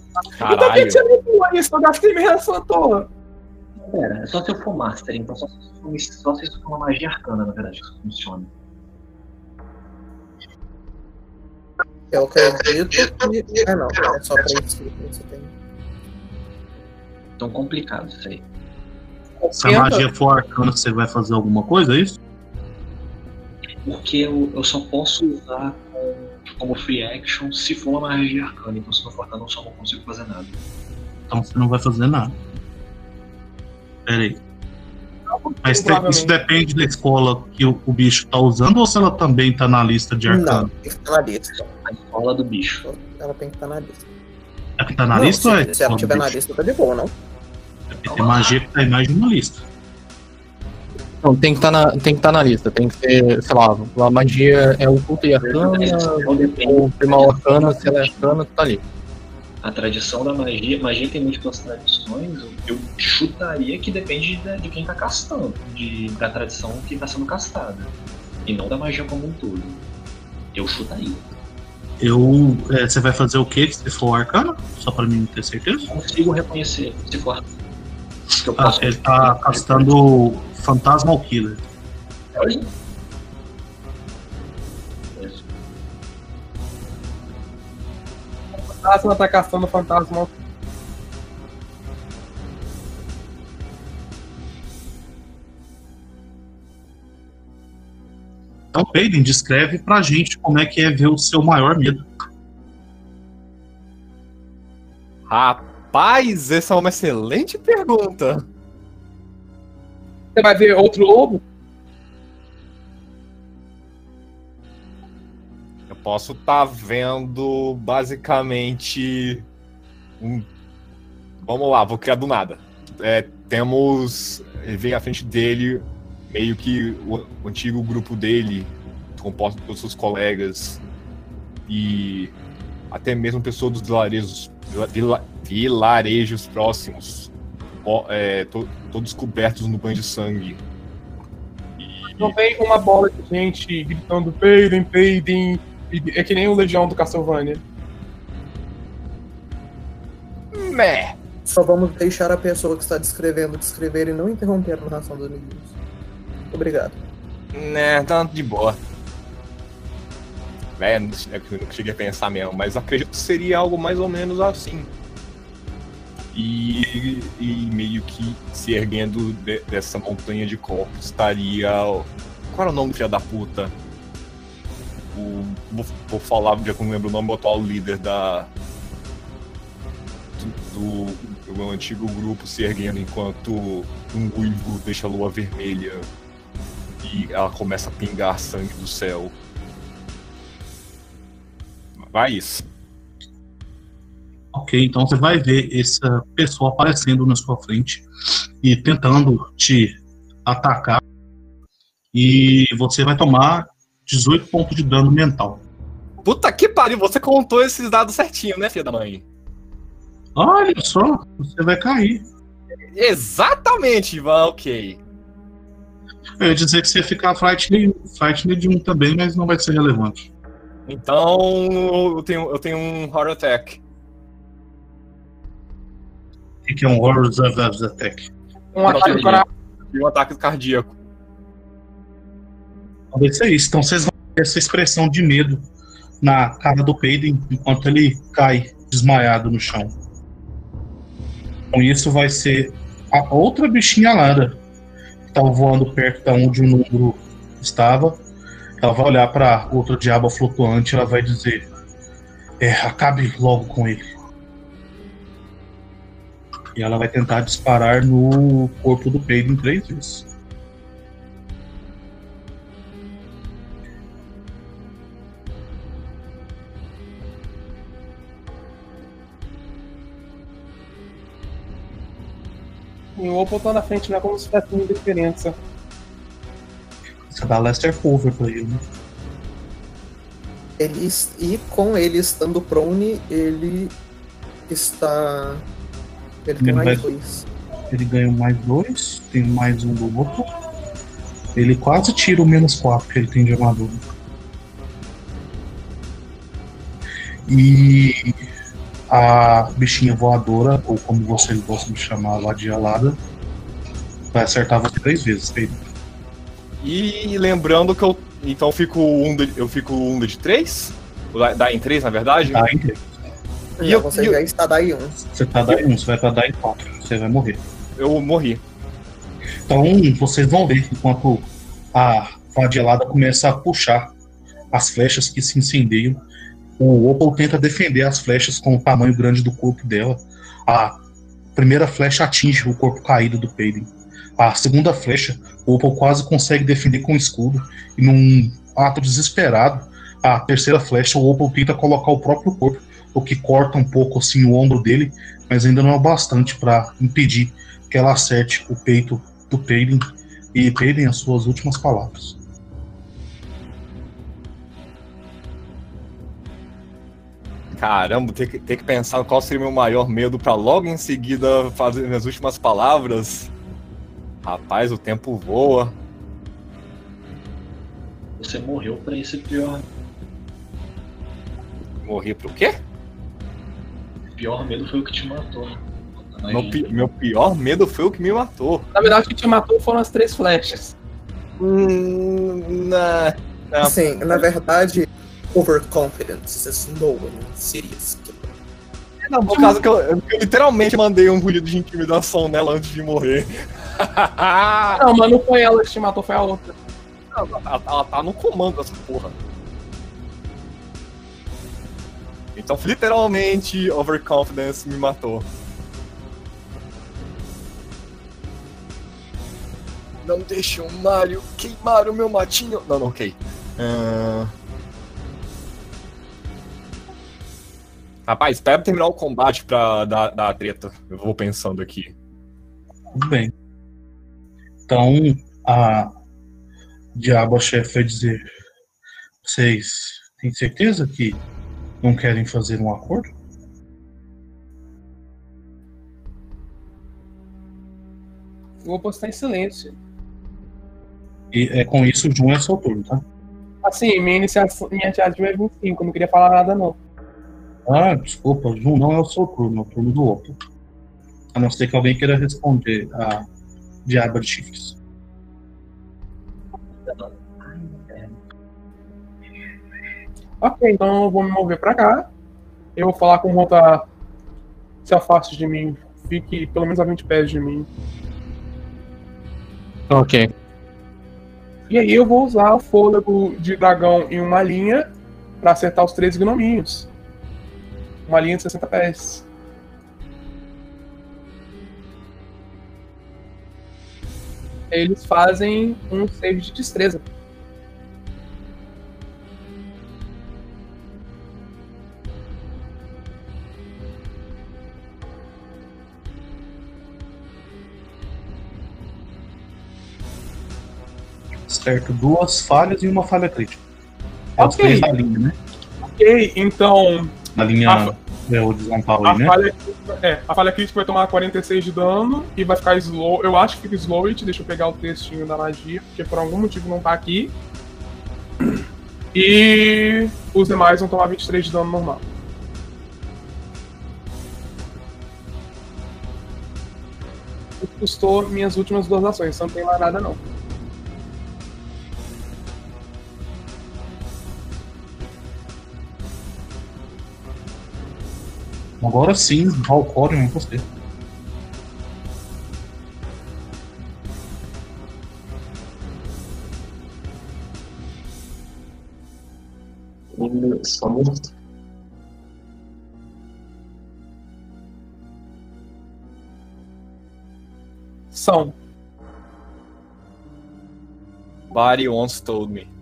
Então Caralho. que você não pulou isso? Eu gastei minha reação à toa. Pera, é só se eu for master, então só se for, só se isso for uma magia arcana, na verdade, que isso funciona. Eu acredito que. Ah, não, é só pra isso que você tem. Tão complicado isso aí. Se a magia for arcana, você vai fazer alguma coisa, é isso? Porque eu, eu só posso usar com- como free action se for uma magia arcana, então se não for arcana eu só não consigo fazer nada. Então você não vai fazer nada. Pera aí. Mas tem- isso depende da escola que o, o bicho tá usando ou se ela também tá na lista de Não, arcano? tem que estar na lista. A escola do bicho. Ela tem que estar na lista. É que tá na não, lista ou é? se, se ela tiver na lista, tá de boa, não? É porque tem magia que tá em mais de uma lista. Não, tem que estar na, tem que tá na lista. Tem que ser, sei lá, a magia é oculta e arcana, Então depende. ou primal arcana, se ela é arcana, tá ali. A tradição da magia, magia tem múltiplas tradições, eu- chutaria que depende da- de quem tá castando, de, da tradição que tá sendo castada, e não da magia como um todo. Eu chutaria. Eu. é, você vai fazer o que se for arcano? Só pra mim ter certeza? Consigo reconhecer, se for Ah, posso ele tá castando Fantasmal Killer. Oi? O fantasma tá caçando o fantasma. Então Peyden, descreve pra gente como é que é ver o seu maior medo. Rapaz, essa é uma excelente pergunta. Você vai ver outro lobo? Eu posso estar vendo basicamente um. Vamos lá, vou criar do nada. É, temos. Vem à frente dele meio que o, o antigo grupo dele, composto por seus colegas e até mesmo pessoas dos vilarejos, vila- vilarejos próximos, ó, é, to- todos cobertos no banho de sangue. Não vem uma bola de gente gritando peidem, peidem. e- É que nem o Legião do Castlevania. Meh. Só vamos deixar a pessoa que está descrevendo descrever e não interromper a narração dos amiguinhos. Obrigado. Né, tanto de boa. É, não cheguei a pensar mesmo, mas acredito que seria algo mais ou menos assim. E, e meio que se erguendo de- dessa montanha de corpos estaria. Qual era o nome do filho da puta? O, vou, vou falar, já que não lembro o nome, o atual líder da. Do, do, do antigo grupo se erguendo enquanto um uivo deixa a lua vermelha e ela começa a pingar sangue do céu. Vai isso. Ok, então você vai ver essa pessoa aparecendo na sua frente e tentando te atacar. E você vai tomar 18 pontos de dano mental. Puta que pariu, você contou esses dados certinho, né, filha da mãe? Olha só, você vai cair. Exatamente, Ivan, ok. Eu ia dizer que você ia ficar frightened, frightened de um também, mas não vai ser relevante. Então eu tenho, eu tenho um Horror Attack. O que é um Horror of Attack? Um ataque E um ataque cardíaco. Talvez seja isso. Então vocês vão ver essa expressão de medo na cara do Peyden enquanto ele cai desmaiado no chão. Com isso vai ser a outra bichinha alada que estava voando perto da onde o número estava. Ela vai olhar para outro diabo flutuante ela vai dizer: É, acabe logo com ele. E ela vai tentar disparar no corpo do Peyden três vezes. E o Opal tá na frente, não é como se tivesse muita diferença. Você dá Lester Cover pra ele, né? Ele, e com ele estando prone, ele está. Ele tem Ele mais vai- dois. Ele ganha um mais dois, tem mais um do outro. Ele quase tira o menos quatro que ele tem de armadura. E a bichinha voadora, ou como vocês gostam de chamar, a alada, vai acertar você três vezes, Pedro. E lembrando que eu. Então eu fico um de, eu fico um de três? Dá- Dá em três, na verdade? Tá, inteiro. E Não, eu- você e eu- já está daí um. Você tá daí um, você vai pra dar em quatro. Você vai morrer. Eu morri. Então vocês vão ver enquanto a Vadielada começa a puxar as flechas que se incendeiam. O Opal tenta defender as flechas com o tamanho grande do corpo dela. A primeira flecha atinge o corpo caído do Peyden. A segunda flecha, o Opal quase consegue defender com o escudo. E num ato desesperado, a terceira flecha, o Opal tenta colocar o próprio corpo, o que corta um pouco assim o ombro dele, mas ainda não é o bastante para impedir que ela acerte o peito do Peyden e Peyden as suas últimas palavras. Caramba, ter que, ter que pensar qual seria o meu maior medo pra logo em seguida fazer minhas últimas palavras. Rapaz, o tempo voa. Você morreu pra esse pior, Morri pro quê? pior medo foi o que te matou. Aí, Meu, pi- meu pior medo foi o que me matou. Na verdade, o que te matou foram as três flechas. Hum, na- na- Sim, na verdade, overconfidence is no one serious killer. Não, no caso que eu, eu literalmente mandei um ruído de intimidação nela antes de morrer. Não, mas não foi ela que te matou, foi a outra. Ela, ela- ela tá no comando dessa porra. Então, literalmente, overconfidence me matou. Não deixe o Mario queimar o meu matinho. Não, não, ok. Ah. Rapaz, espera terminar o combate pra dar, dar a treta. Eu vou pensando aqui. Tudo bem. Então, a Diabo chefe vai dizer: Vocês têm certeza que não querem fazer um acordo? Vou postar em silêncio. E é com isso o Jun é seu turno, tá? Assim, minha iniciação, minha iniciativa é 25, eu não queria falar nada não. Ah, desculpa, Jun não é o seu turno, é o turno do outro. A não ser que alguém queira responder a Diabo de Chifres. Ok, então eu vou me mover pra cá. Eu vou falar com o Ronta se afaste de mim. Fique pelo menos a 20 pés de mim. Ok. E aí eu vou usar o fôlego de dragão em uma linha pra acertar os três gnominhos. Uma linha de 60 pés. Eles fazem um save de destreza. Certo, duas falhas e uma falha crítica. É os Ok. três da linha, né? Ok, então Na linha A- é, horizontal a né? falha, é, a falha crítica vai tomar 46 de dano e vai ficar slow. Eu acho que fica slow it. Deixa eu pegar o textinho da magia, porque por algum motivo não tá aqui. E os demais vão tomar 23 de dano normal. Custou minhas últimas duas ações, então não tem mais nada não. Agora sim, Valcorion é você. Só morto. São. Body once told me.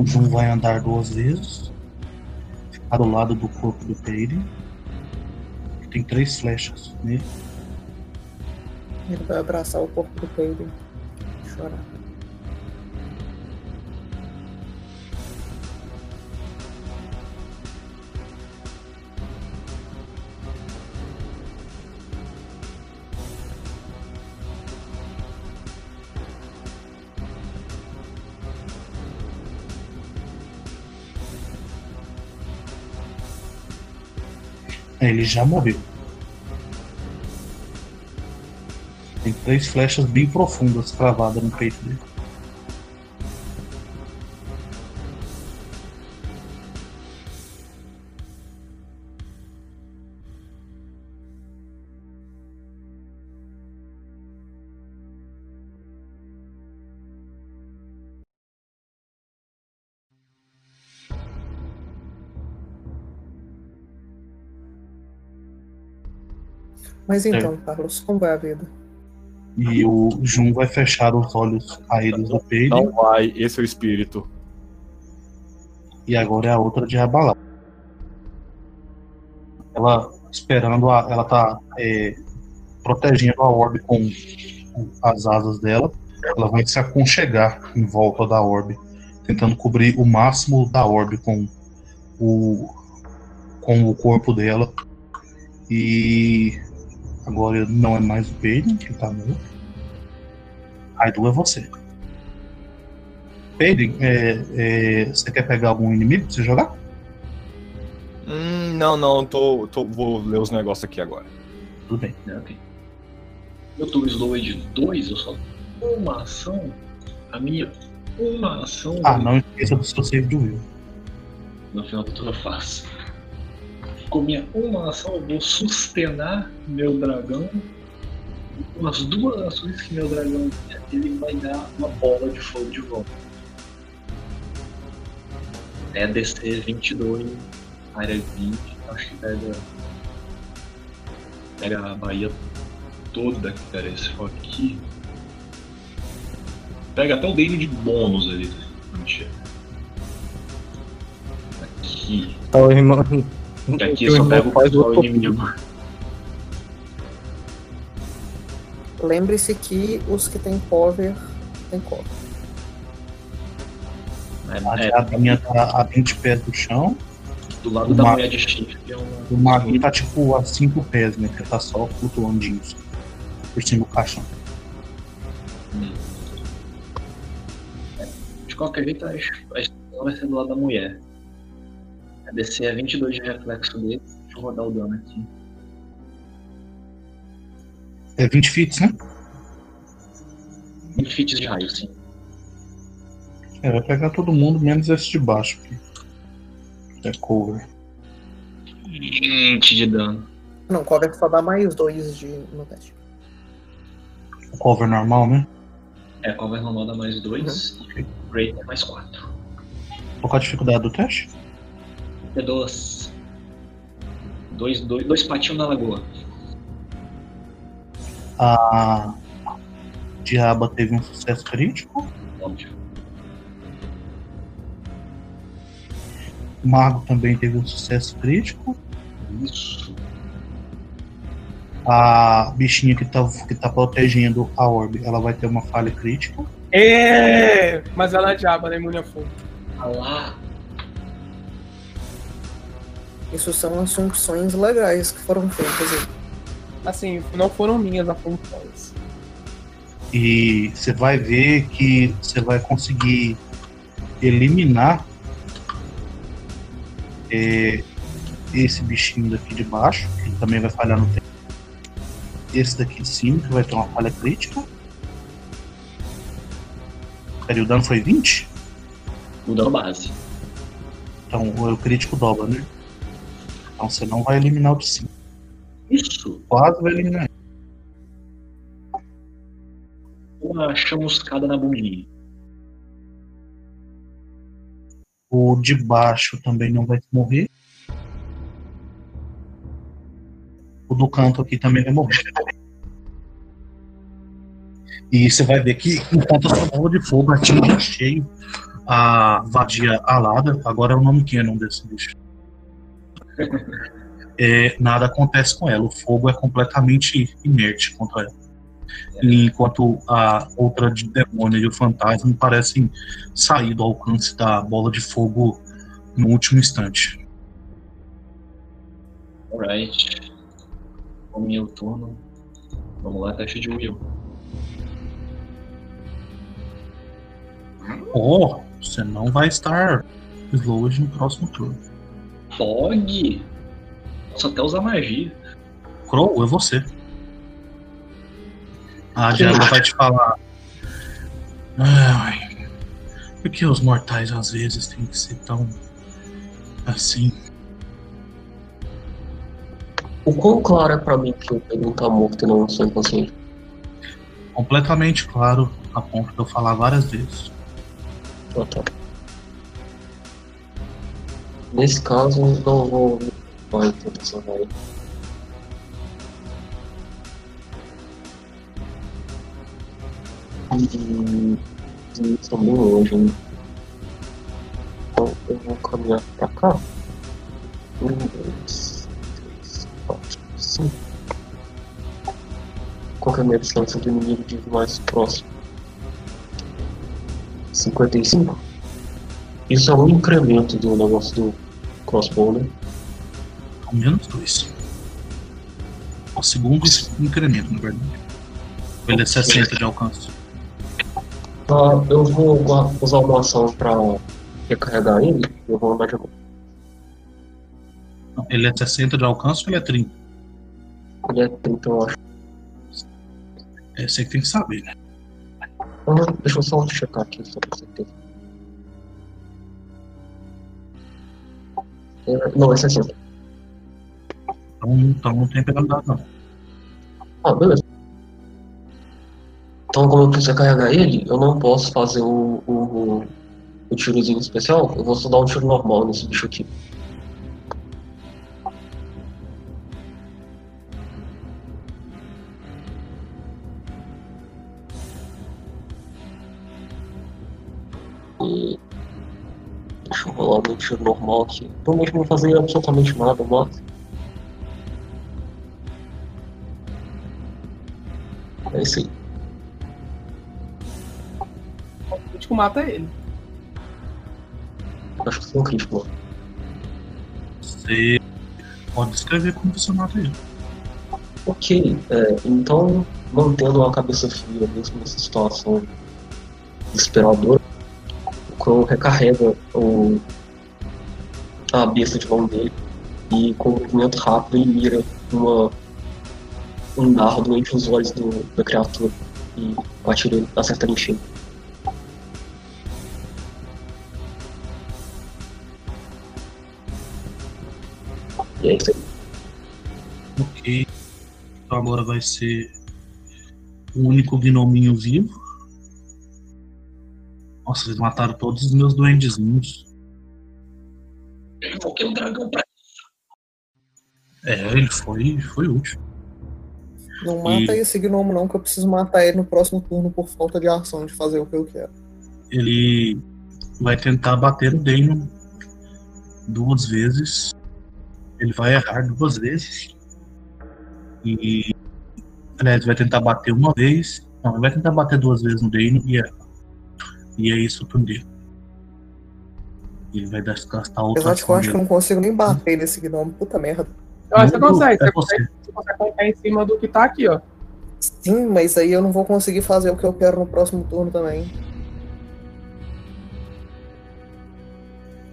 O Jun vai andar duas vezes. Ficar do lado do corpo do Peire. Tem três flechas nele. Ele vai abraçar o corpo do e chorar. Ele já morreu. Tem três flechas bem profundas cravadas no peito dele. Mas então, Carlos, como vai a vida? E o Jun vai fechar os olhos caídos do Peire. Não vai, esse é o espírito. E agora é a outra de abalar. Ela esperando, a, ela tá é, protegendo a orbe com, com as asas dela. Ela vai se aconchegar em volta da orbe, tentando cobrir o máximo da orbe com o, com o corpo dela. E agora não é mais o Peyton que tá morto. Kaido é você. Pedro, é, é, você quer pegar algum inimigo pra você jogar? Hum, não, não, tô, tô, vou ler os negócios aqui agora. Tudo bem. É, ok. Eu tô slow de 2, eu só uma ação. A minha uma ação. Ah, não esqueça do seu save do Will. No final do turno eu faço. Com minha uma ação eu vou sustenar meu dragão. Com as duas ações que meu dragão tem, ele vai dar uma bola de fogo de volta. É DC 22, área 20, acho que pega. Pega a Bahia toda, cara. Esse for aqui. Pega até o dele de bônus ali. Mentira. Aqui. Tá, o irmão. E aqui eu só pego o outro- inimigo. Lembre-se que os que têm cover, tem cover. A É, é, diabinha tá a 20 pés do chão. do lado da mulher de chifre é um. O mago tá tipo a 5 pés, né? Que tá só flutuandinho assim, por cima do caixão. De qualquer jeito, a a explosão vai ser do lado da mulher. A DC é 22 de reflexo dele. Deixa eu rodar o dano aqui. É 20 fits, né? 20 feats de raio, sim. É, vai pegar todo mundo, menos esse de baixo. Que é cover. 20 de dano. Não, cover só dá mais dois de, no teste. O cover normal, né? É, cover normal dá mais 2 e rate é mais 4. Qual é a dificuldade do teste? É dois. Dois, dois, dois patinhos na lagoa. A Diaba teve um sucesso crítico. Óbvio. O Mago também teve um sucesso crítico. Isso. A bichinha que tá, que tá protegendo a orbe, ela vai ter uma falha crítica. É, mas ela é diaba, né? Imune a fogo. Ah lá. Isso são assunções legais que foram feitas aí. Assim, não foram minhas as funções. E você vai ver que você vai conseguir eliminar é, esse bichinho daqui de baixo, que também vai falhar no tempo. Esse daqui de cima, que vai ter uma falha crítica. Peraí, o dano foi 20? O dano base. Então o crítico dobra, né? Então você não vai eliminar o de cima. Isso. Quase vai eliminar. Uma chamuscada na bundinha. O de baixo também não vai morrer. O do canto aqui também vai morrer. E você vai ver que enquanto a sua bola de fogo atinge cheio a vadia alada, agora é o nome canon desse bicho. É, nada acontece com ela. O fogo é completamente inerte contra ela. Enquanto a outra de demônio e o fantasma parecem sair do alcance da bola de fogo no último instante. Alright. O meu turno. Vamos lá, teste de Will. Oh, você não vai estar slowed no próximo turno. Fog! Posso até usar magia. Crow, é você. A Diana vai te falar. Ai, por que os mortais às vezes têm que ser tão assim? O quão claro é pra mim que o Pedro tá morto e não sou inconsciente? Completamente claro, a ponto de eu falar várias vezes. Ah, tá. Nesse caso, não vou. Vai, vai. Hum, hum, Tô bem longe, né? Então eu vou caminhar pra cá. Um, dois, três, quatro, cinco. Qual é a minha distância do inimigo de mais próximo? 55? Isso é um incremento do negócio do crossbow, né? Ao menos dois. O segundo incremento, na verdade. Ele é 60 de alcance. Ah, eu vou usar uma ação pra recarregar ele. Eu vou andar de novo. Não, Ele é 60 de alcance ou ele é 30? Ele é 30, eu acho. É você que tem que saber, né? Ah, deixa eu só checar aqui, só pra certeza. Não, é 60. Então, então não tem penalidade, não. Ah, beleza. Então, como eu preciso carregar ele, eu não posso fazer o, o, o tirozinho especial. Eu vou só dar um tiro normal nesse bicho aqui. E... Eu tiro normal aqui. Provavelmente não vou fazer absolutamente nada, mas. É isso aí. O crítico mata ele. Acho que foi um crítico, mano. Você pode descrever como você mata ele. Ok, é, então, mantendo a cabeça fria mesmo nessa situação desesperadora, Crow recarrega o, a besta de mão dele e, com um movimento rápido, ele mira uma, um dardo entre os olhos do, da criatura e atira, acerta ele em cheio. E é isso aí. Ok. Então agora vai ser o único gnominho vivo. Nossa, eles mataram todos os meus duendezinhos. Eu invoquei um dragão pra É, ele foi, foi útil. Não mata esse gnomo não, que eu preciso matar ele no próximo turno por falta de ação de fazer o que eu quero. Ele vai tentar bater no Damon duas vezes. Ele vai errar duas vezes. E. Aliás, vai tentar bater uma vez. Não, ele vai tentar bater duas vezes no Damon e errar. E é isso o turno dele. Ele vai gastar outra Apesar de que eu acho que eu não consigo nem bater nesse gnomo. Puta merda. Eu acho que você consegue. é Você consegue, você consegue colocar em cima do que tá aqui, ó. Sim, mas aí eu não vou conseguir fazer o que eu quero no próximo turno também.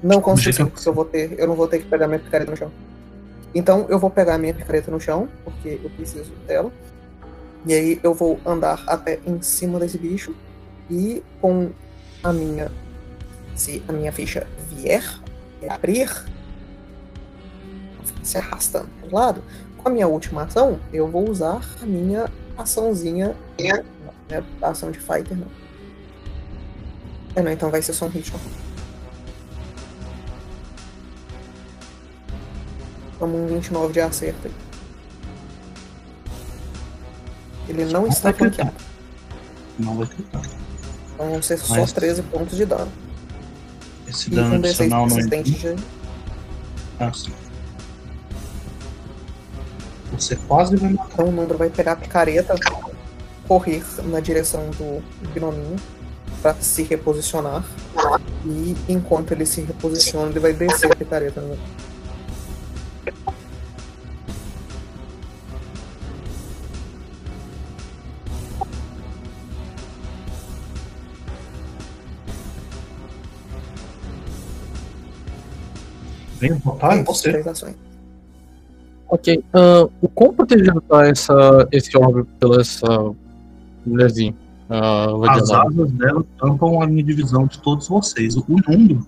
Não consigo, porque eu vou ter. Eu não vou ter que pegar minha picareta no chão. Então eu vou pegar minha picareta no chão, porque eu preciso dela. E aí eu vou andar até em cima desse bicho. E com a minha. Se a minha ficha vier e abrir. Se arrastando pro lado. Com a minha última ação, eu vou usar a minha açãozinha. Não, não é ação de fighter, não. É, não, então vai ser só um hit. Toma um 29 de acerto. Ele não está flanqueado. Não vai tentar. Então vão ser só Mas- 13 pontos de dano. Esse E dano D6 adicional não é. de Ah. Você quase vai matar. Então o Nandro vai pegar a picareta, correr na direção do gnominho para se reposicionar. E enquanto ele se reposiciona, ele vai descer a picareta. No... Vem Essas você. Ok. ah, o quão protegido tá essa, esse orbe pela essa mulherzinha? Ah, As asas dela tampam a minha divisão de todos vocês. O mundo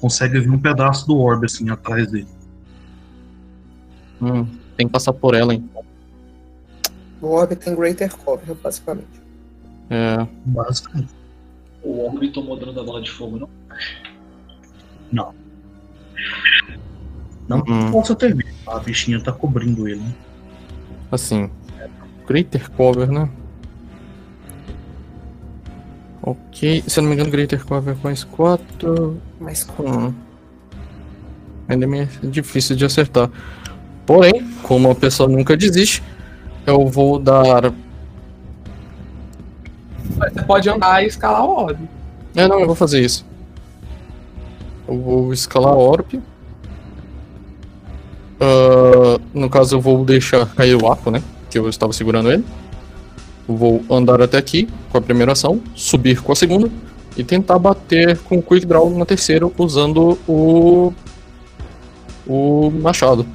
consegue ver um pedaço do orbe assim atrás dele. Hum, tem que passar por ela, hein? O Orb tem Greater Cover, basicamente. É, Basicamente. O Orbe tomou dano da bola de fogo, não? Não Hum. posso ter visto. A bichinha tá cobrindo ele. né? assim. Greater Cover, né? Ok. Se eu não me engano, Greater Cover mais 4. Mas com Hum. Ainda é meio difícil de acertar. Porém, como a pessoa nunca desiste, eu vou dar. Você pode andar e escalar o orbe. É, não, eu vou fazer isso. Eu vou escalar a Orb. Ah, no caso, eu vou deixar cair o arco, né? Que eu estava segurando ele. Vou andar até aqui com a primeira ação, subir com a segunda e tentar bater com o Quick Draw na terceira usando o. o machado.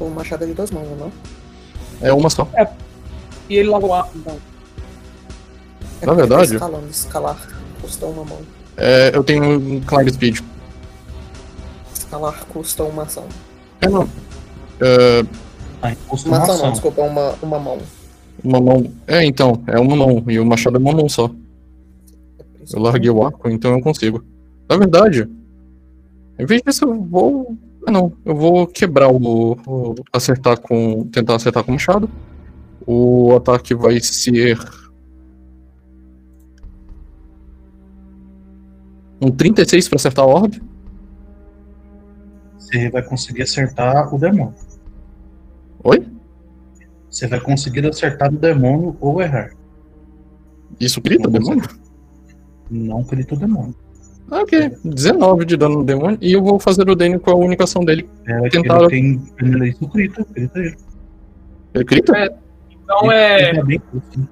O machado é de duas mãos, não? É uma só. E ele logo lá, então. É Na verdade- tá Escalando, escalar custa uma mão. É, eu tenho um Climb Speed. Escalar custa uma ação. É, não. É, custo Uma uma ação não, ação. desculpa, uma, uma mão. uma mão. É, então, é uma mão. E o machado é uma mão só. É Eu larguei o arco, então eu consigo. Na verdade, em vez disso, eu vou. Ah, não. Eu vou quebrar o. o- acertar com. Tentar acertar com o machado. O ataque vai ser. Um 36 pra acertar a orbe. Você vai conseguir acertar o demônio. Oi? Você vai conseguir acertar o demônio ou errar. Isso grita, Não demônio? Não grita o demônio. Ah, ok. 19 de dano no demônio. E eu vou fazer o dano com a única ação dele. É que Tentaram- ele tem isso grita, grita ele. Ele grita? Então é. Ele bem curto,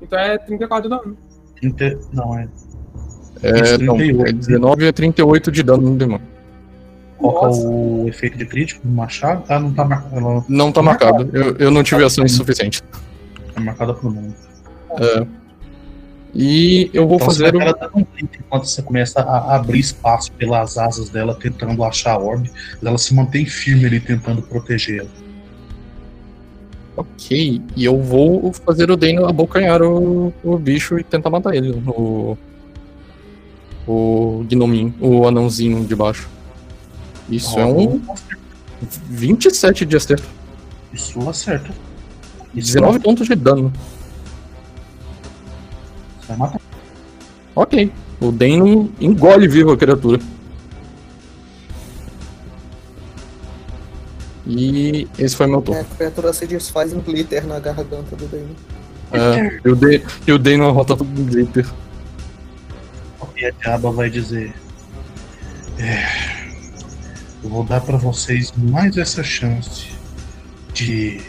Então é 34 de dano. 30 Não, é. É, Isso, não. 38. É 19 e 38 de dano no demônio. Qual é Nossa. o efeito de crítico no machado? Ah, não tá marcado. Ela Não tá marcado. Eu, eu não tive ações suficientes. tá marcada pro número. É. E eu vou Então você fazer vai o. ela dando um grito enquanto você começa a abrir espaço pelas asas dela, tentando achar a orbe. Ela se mantém firme ali, tentando proteger ela. Ok. E eu vou fazer o Dano abocanhar o, o bicho e tentar matar ele. O. O gnominho. O anãozinho de baixo. Isso é um 27 de acerto. Isso acerta. Isso 19 pontos de dano. Você vai matar. Ok. O Dano engole vivo a criatura. E esse foi meu É, turno. a criatura se desfaz em glitter na garganta do Dane. É, e o De- e o Dano rota tudo em glitter. E a diaba vai dizer: "É, Eu vou dar pra vocês mais essa chance de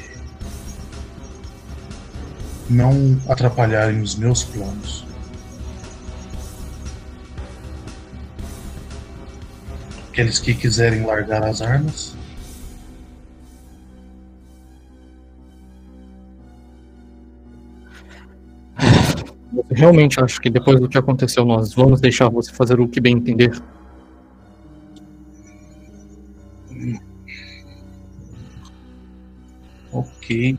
não atrapalharem os meus planos. Aqueles que quiserem largar as armas, realmente acha que depois do que aconteceu nós vamos deixar você fazer o que bem entender? ok.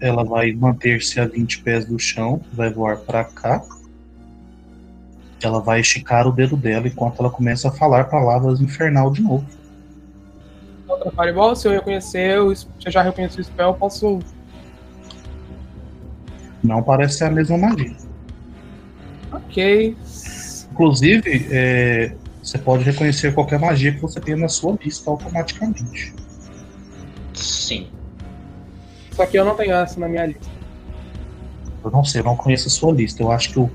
Ela vai manter-se a 20 pés do chão, vai voar pra cá. Ela vai esticar o dedo dela enquanto ela começa a falar palavras infernal de novo. Outra Fireball, se eu reconhecer, se eu já reconheci o spell, eu posso. Não parece ser a mesma magia. Ok. Inclusive, é, você pode reconhecer qualquer magia que você tenha na sua lista automaticamente. Sim. Só que eu não tenho essa na minha lista. Eu não sei, eu não conheço a sua lista. Eu acho que o,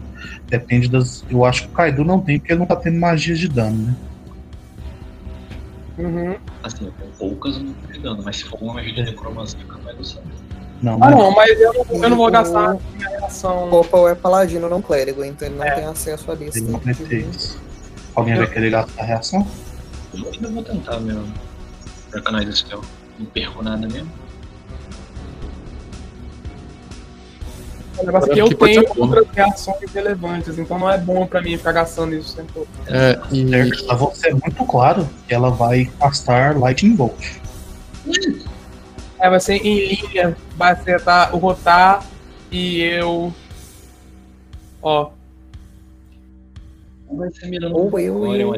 depende das. Eu acho que o Kaido não tem, porque ele não tá tendo magias de dano, né? Uhum. Assim, com poucas eu não tô pegando, mas se for uma magia de necromancia, eu de saber. Não, Ah, não, mas eu não, eu não vou gastar minha reação. Popple é paladino, não clérigo, então ele não É. tem acesso à lista. Ele não vai ter isso. Alguém vai querer gastar a reação? Eu vou tentar meu Recognize Spell. Não perco nada mesmo. O negócio é que eu que pode tenho ser bom. outras reações relevantes, então não é bom pra mim ficar gastando isso o tempo todo. É, e? Pra você é muito claro que ela vai castar Lightning Bolt. É, vai ser em linha, vai acertar o rotar e eu. Ó, Vai ser mirando Ou eu e Orion o.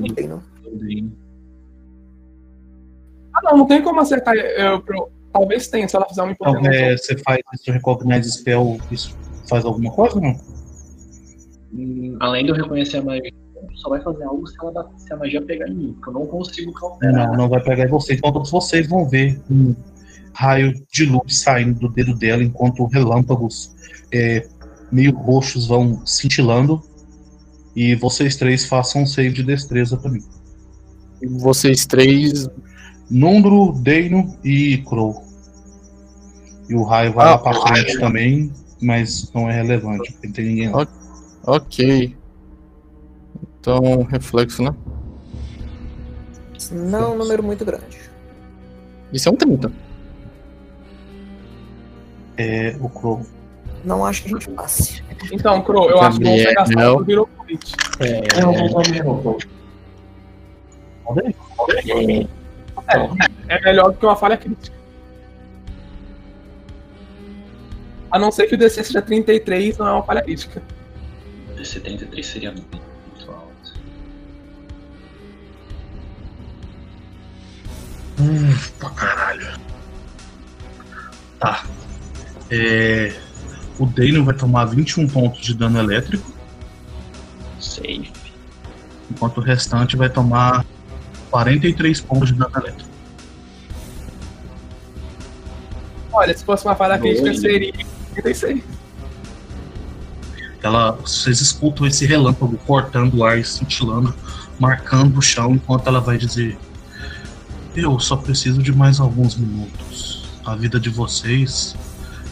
Odin. Ah, não, não tem como acertar. Eu, eu- talvez tenha, se ela fizer uma Então, impotência. é, você faz isso Recognize Spell, isso faz alguma coisa ou não? Hum, Além de eu reconhecer a magia, só vai fazer algo se, ela, se a magia pegar em mim, porque eu não consigo cauterar. Não, não vai pegar em vocês. Então todos vocês vão ver um raio de luz saindo do dedo dela enquanto relâmpagos é, meio roxos vão cintilando. E vocês três façam um save de destreza pra mim. vocês três. Nundro, Deino e Crow. E o raio vai Ah, lá pra frente também. mas não é relevante, porque não tem ninguém lá. Ok. Então, reflexo, né? Não é um número muito grande. Isso é um 30. É o Crow. Não acho que a gente passe. Então, Crow, eu acho que você gastar Gabriel. o virou crit. É, eu vou dar mesmo. É melhor do que uma falha crítica. A não ser que o DC seja 33, não é uma falha crítica. Esse 33 seria muito alto. Hum, pra caralho. Tá. É, o Daniel vai tomar 21 pontos de dano elétrico, Safe. enquanto o restante vai tomar 43 pontos de dano elétrico. Olha, se fosse uma falha crítica, seria 36. Ela, vocês escutam esse relâmpago cortando o ar e cintilando, marcando o chão, enquanto ela vai dizer: Eu só preciso de mais alguns minutos. A vida de vocês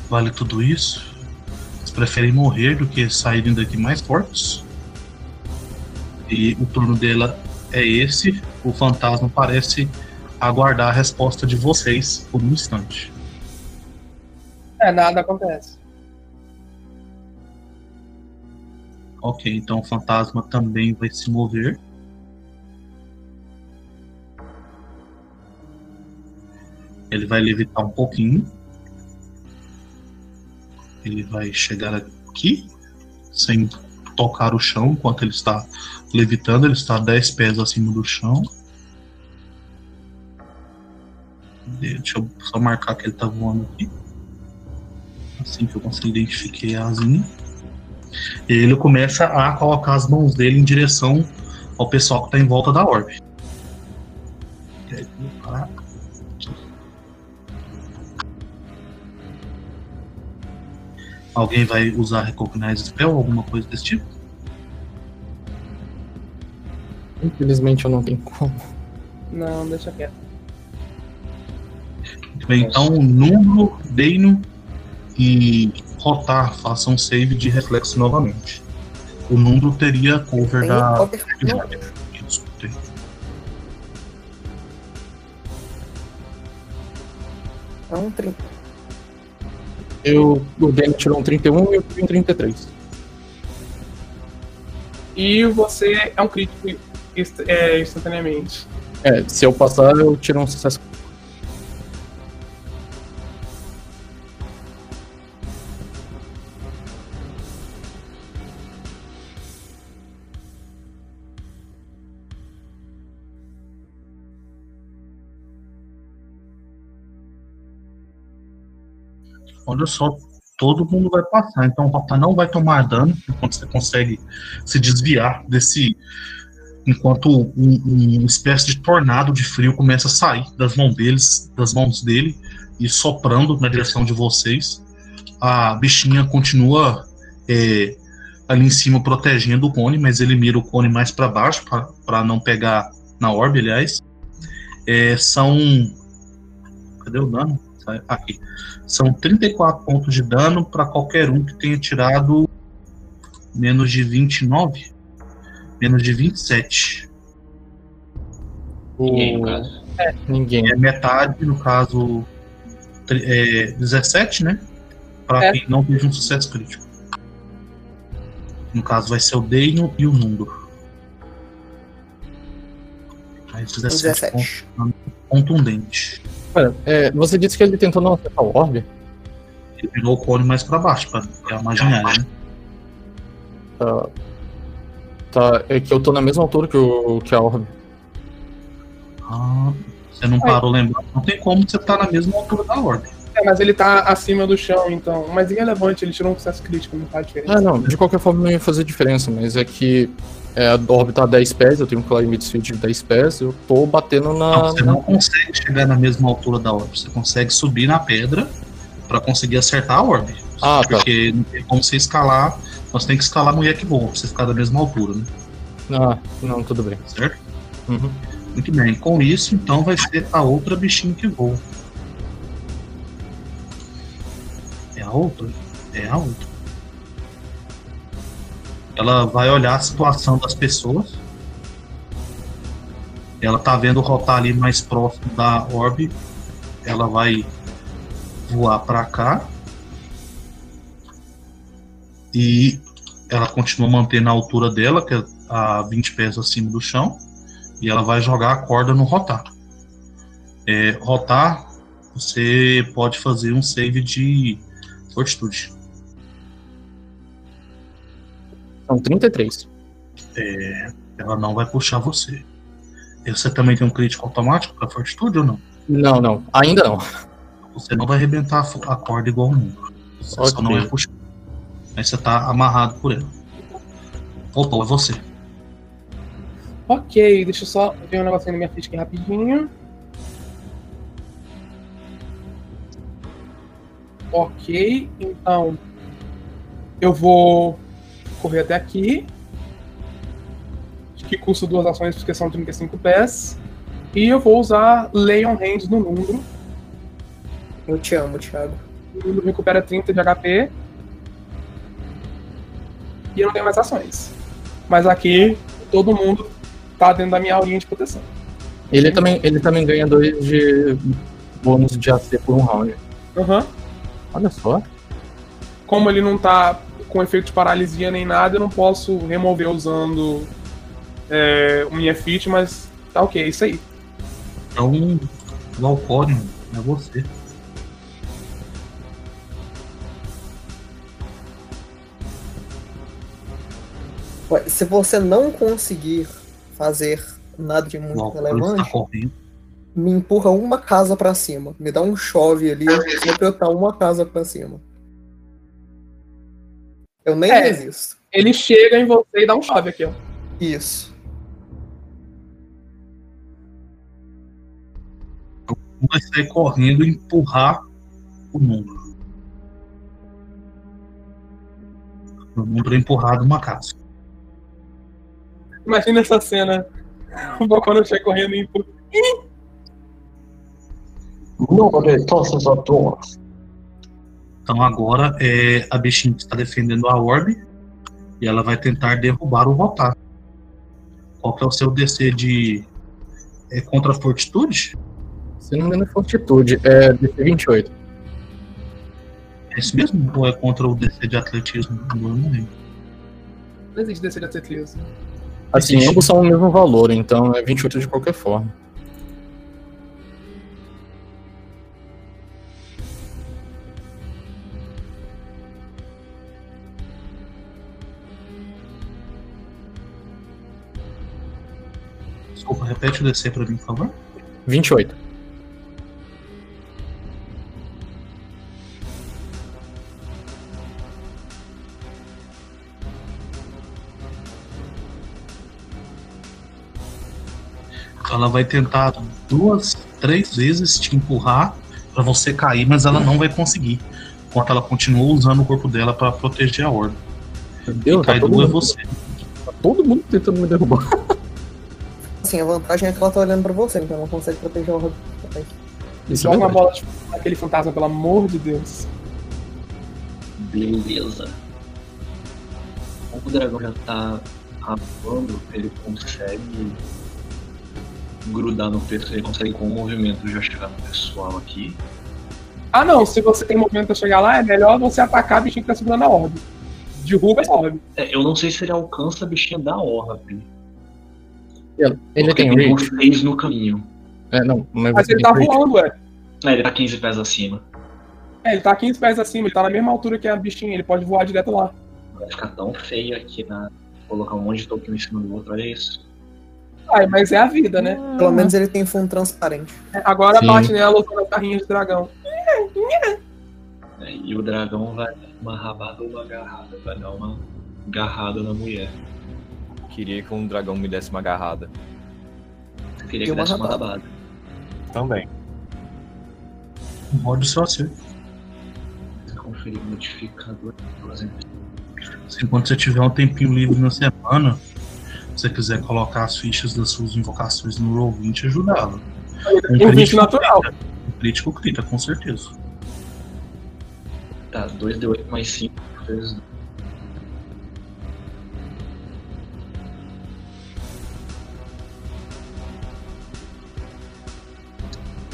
vale tudo isso? Vocês preferem morrer do que saírem daqui mais fortes? E o turno dela é esse. O fantasma parece aguardar a resposta de vocês por um instante. É, nada acontece. Ok, então o fantasma também vai se mover. Ele vai levitar um pouquinho. Ele vai chegar aqui, sem tocar o chão, enquanto ele está levitando. Ele está 10 pés acima do chão. Deixa eu só marcar que ele está voando aqui. Assim que eu consigo identificar a asinha. E ele começa a colocar as mãos dele em direção ao pessoal que está em volta da orbe. Aí, colocar Alguém vai usar Recognize Spell ou alguma coisa desse tipo? Infelizmente eu não tenho como. Não, deixa quieto. Muito bem, então Nuno, Deino e Rotar façam um save de reflexo novamente. O Nuno teria cover Tem da. cover tem. É um 30. Eu, o Daniel tirou um 31 e eu tirei um 33. E você é um crítico inst- é, instantaneamente. É, se eu passar, eu tiro um sucesso. Olha só, todo mundo vai passar. Então o Rotar não vai tomar dano enquanto você consegue se desviar desse. Enquanto um, uma espécie de tornado de frio começa a sair das mãos deles, das mãos dele e soprando na direção de vocês. A bichinha continua é, ali em cima protegendo o cone, mas ele mira o cone mais para baixo para não pegar na orbe, aliás. É, são. Cadê o dano? Aqui. São 34 pontos de dano para qualquer um que tenha tirado menos de 29. Menos de 27. Ninguém, no caso. Ninguém. É metade, no caso, é, 17, né? Para É. quem não teve um sucesso crítico. No caso, vai ser o Deino e o Nundo. Aí, 17 pontos 17. contundente. Pera, é, você disse que ele tentou não acertar o orbe? Ele virou o cone mais para baixo, para é a imaginária, né? Tá, tá, é que eu tô na mesma altura que, o, que a orbe. Ah, você não parou lembrando. Não tem como você estar na mesma altura da ordem. É, mas ele tá acima do chão, então. Mas irrelevante, ele tirou um sucesso crítico, não faz diferença. Ah, não, de qualquer forma não ia fazer diferença, mas é que é, a orbe tá a 10 pés, eu tenho um climate de 10 pés, eu tô batendo Não, na. você não consegue chegar na mesma altura da orbe. Você consegue subir na pedra para conseguir acertar a orbe. Ah, tá. Porque não tem como você escalar. Você tem que escalar no voa, pra você ficar da mesma altura, né? Ah, não, tudo bem. Certo? Uhum. Muito bem. Com isso, então, vai ser a outra bichinha que voa. É a outra? É a outra. Ela vai olhar a situação das pessoas. Ela tá vendo o rotar ali mais próximo da orbe. Ela vai voar para cá. E ela continua mantendo a altura dela, que é a 20 pés acima do chão. E ela vai jogar a corda no rotar. É, rotar, você pode fazer um save de fortitude. São 33. É, ela não vai puxar você. E Você também tem um crítico automático para fortitude ou não? Não, não. Ainda não. Você não vai arrebentar a corda igual o mundo. Você só Ok. não vai puxar. Mas você tá amarrado por ela. Voltou, é você. Ok, deixa eu só ver um negocinho na minha ficha aqui rapidinho. Ok, então eu vou correr até aqui. Acho que custa duas ações porque são 35 pés. E eu vou usar Leon Hands no Numbro. Eu te amo, Thiago. O Numbro recupera 30 de HP. E eu não tenho mais ações. Mas aqui todo mundo tá dentro da minha aurinha de proteção. Ele também, ele também ganha dois de bônus de AC por um round. Aham. Olha só. Como ele não tá com efeito de paralisia nem nada, eu não posso remover usando é, o minha feat, mas tá ok, é isso aí. Então, o Alcório é você. Ué, Se você não conseguir fazer nada de muito está relevante, correndo. me empurra uma casa pra cima. Me dá um chove ali, só pra eu estar uma casa pra cima. Eu nem É. resisto. Ele chega em você e dá um chave aqui, ó. Isso. Vai sair correndo e empurrar o número. O número é empurrado uma casa. Imagina essa cena. O Bocona chega correndo e empurra. Nobody tosses the doors. Então agora é a bichinha que está defendendo a orbe e ela vai tentar derrubar o rotar. Qual que é o seu DC de é contra a fortitude? Se não me engano, é fortitude. É DC 28. É esse mesmo? Ou é contra o DC de atletismo? Eu não lembro. Não existe descer de atletismo. Assim, ambos são o mesmo valor, então é 28 de qualquer forma. Desculpa, repete o DC pra mim, por favor. 28. Ela vai tentar duas, três vezes te empurrar pra você cair, mas ela não vai conseguir. Enquanto ela continua usando o corpo dela pra proteger a orbe. Meu Quem tá cai nu é você. tá todo mundo tentando me derrubar. Assim, a vantagem é que ela tá olhando pra você, então ela consegue proteger o Robin. Isso é Joga uma verdade. bola tipo, naquele fantasma, pelo amor de Deus. Beleza. Como o dragão já tá atuando, ele consegue grudar no pessoal, ele consegue com o movimento já chegar no pessoal aqui. Ah, não, se você tem movimento pra chegar lá, é melhor você atacar a bichinha que tá segurando a orbe. Derruba essa orbe. É, eu não sei se ele alcança a bichinha da orbe. Ele porque tem tem uns seis no caminho. É, não, mas, Mas ele tá reach. voando, ué. É, ele tá 15 pés acima. É, ele tá 15 pés acima, ele tá na mesma altura que a bichinha, ele pode voar direto lá. Vai ficar tão feio aqui na. Colocar um monte de token em cima do outro, olha isso. Ai, mas é a vida, né? Pelo menos ele tem fundo transparente. Agora Sim. bate nela usando a carrinha de dragão. É, e o dragão vai dar uma rabada ou uma agarrada. Vai dar uma agarrada na mulher. Queria que um dragão me desse uma agarrada. Eu queria E que uma desse uma rabada. Também. O seu acerto. Conferir o modificador. por exemplo. Quando você tiver um tempinho livre na semana, se você quiser colocar as fichas das suas invocações no Roll20 e ajudá-la. Um Um 20 natural. Um crítico crita, com certeza. Tá, 2d8 mais 5 vezes.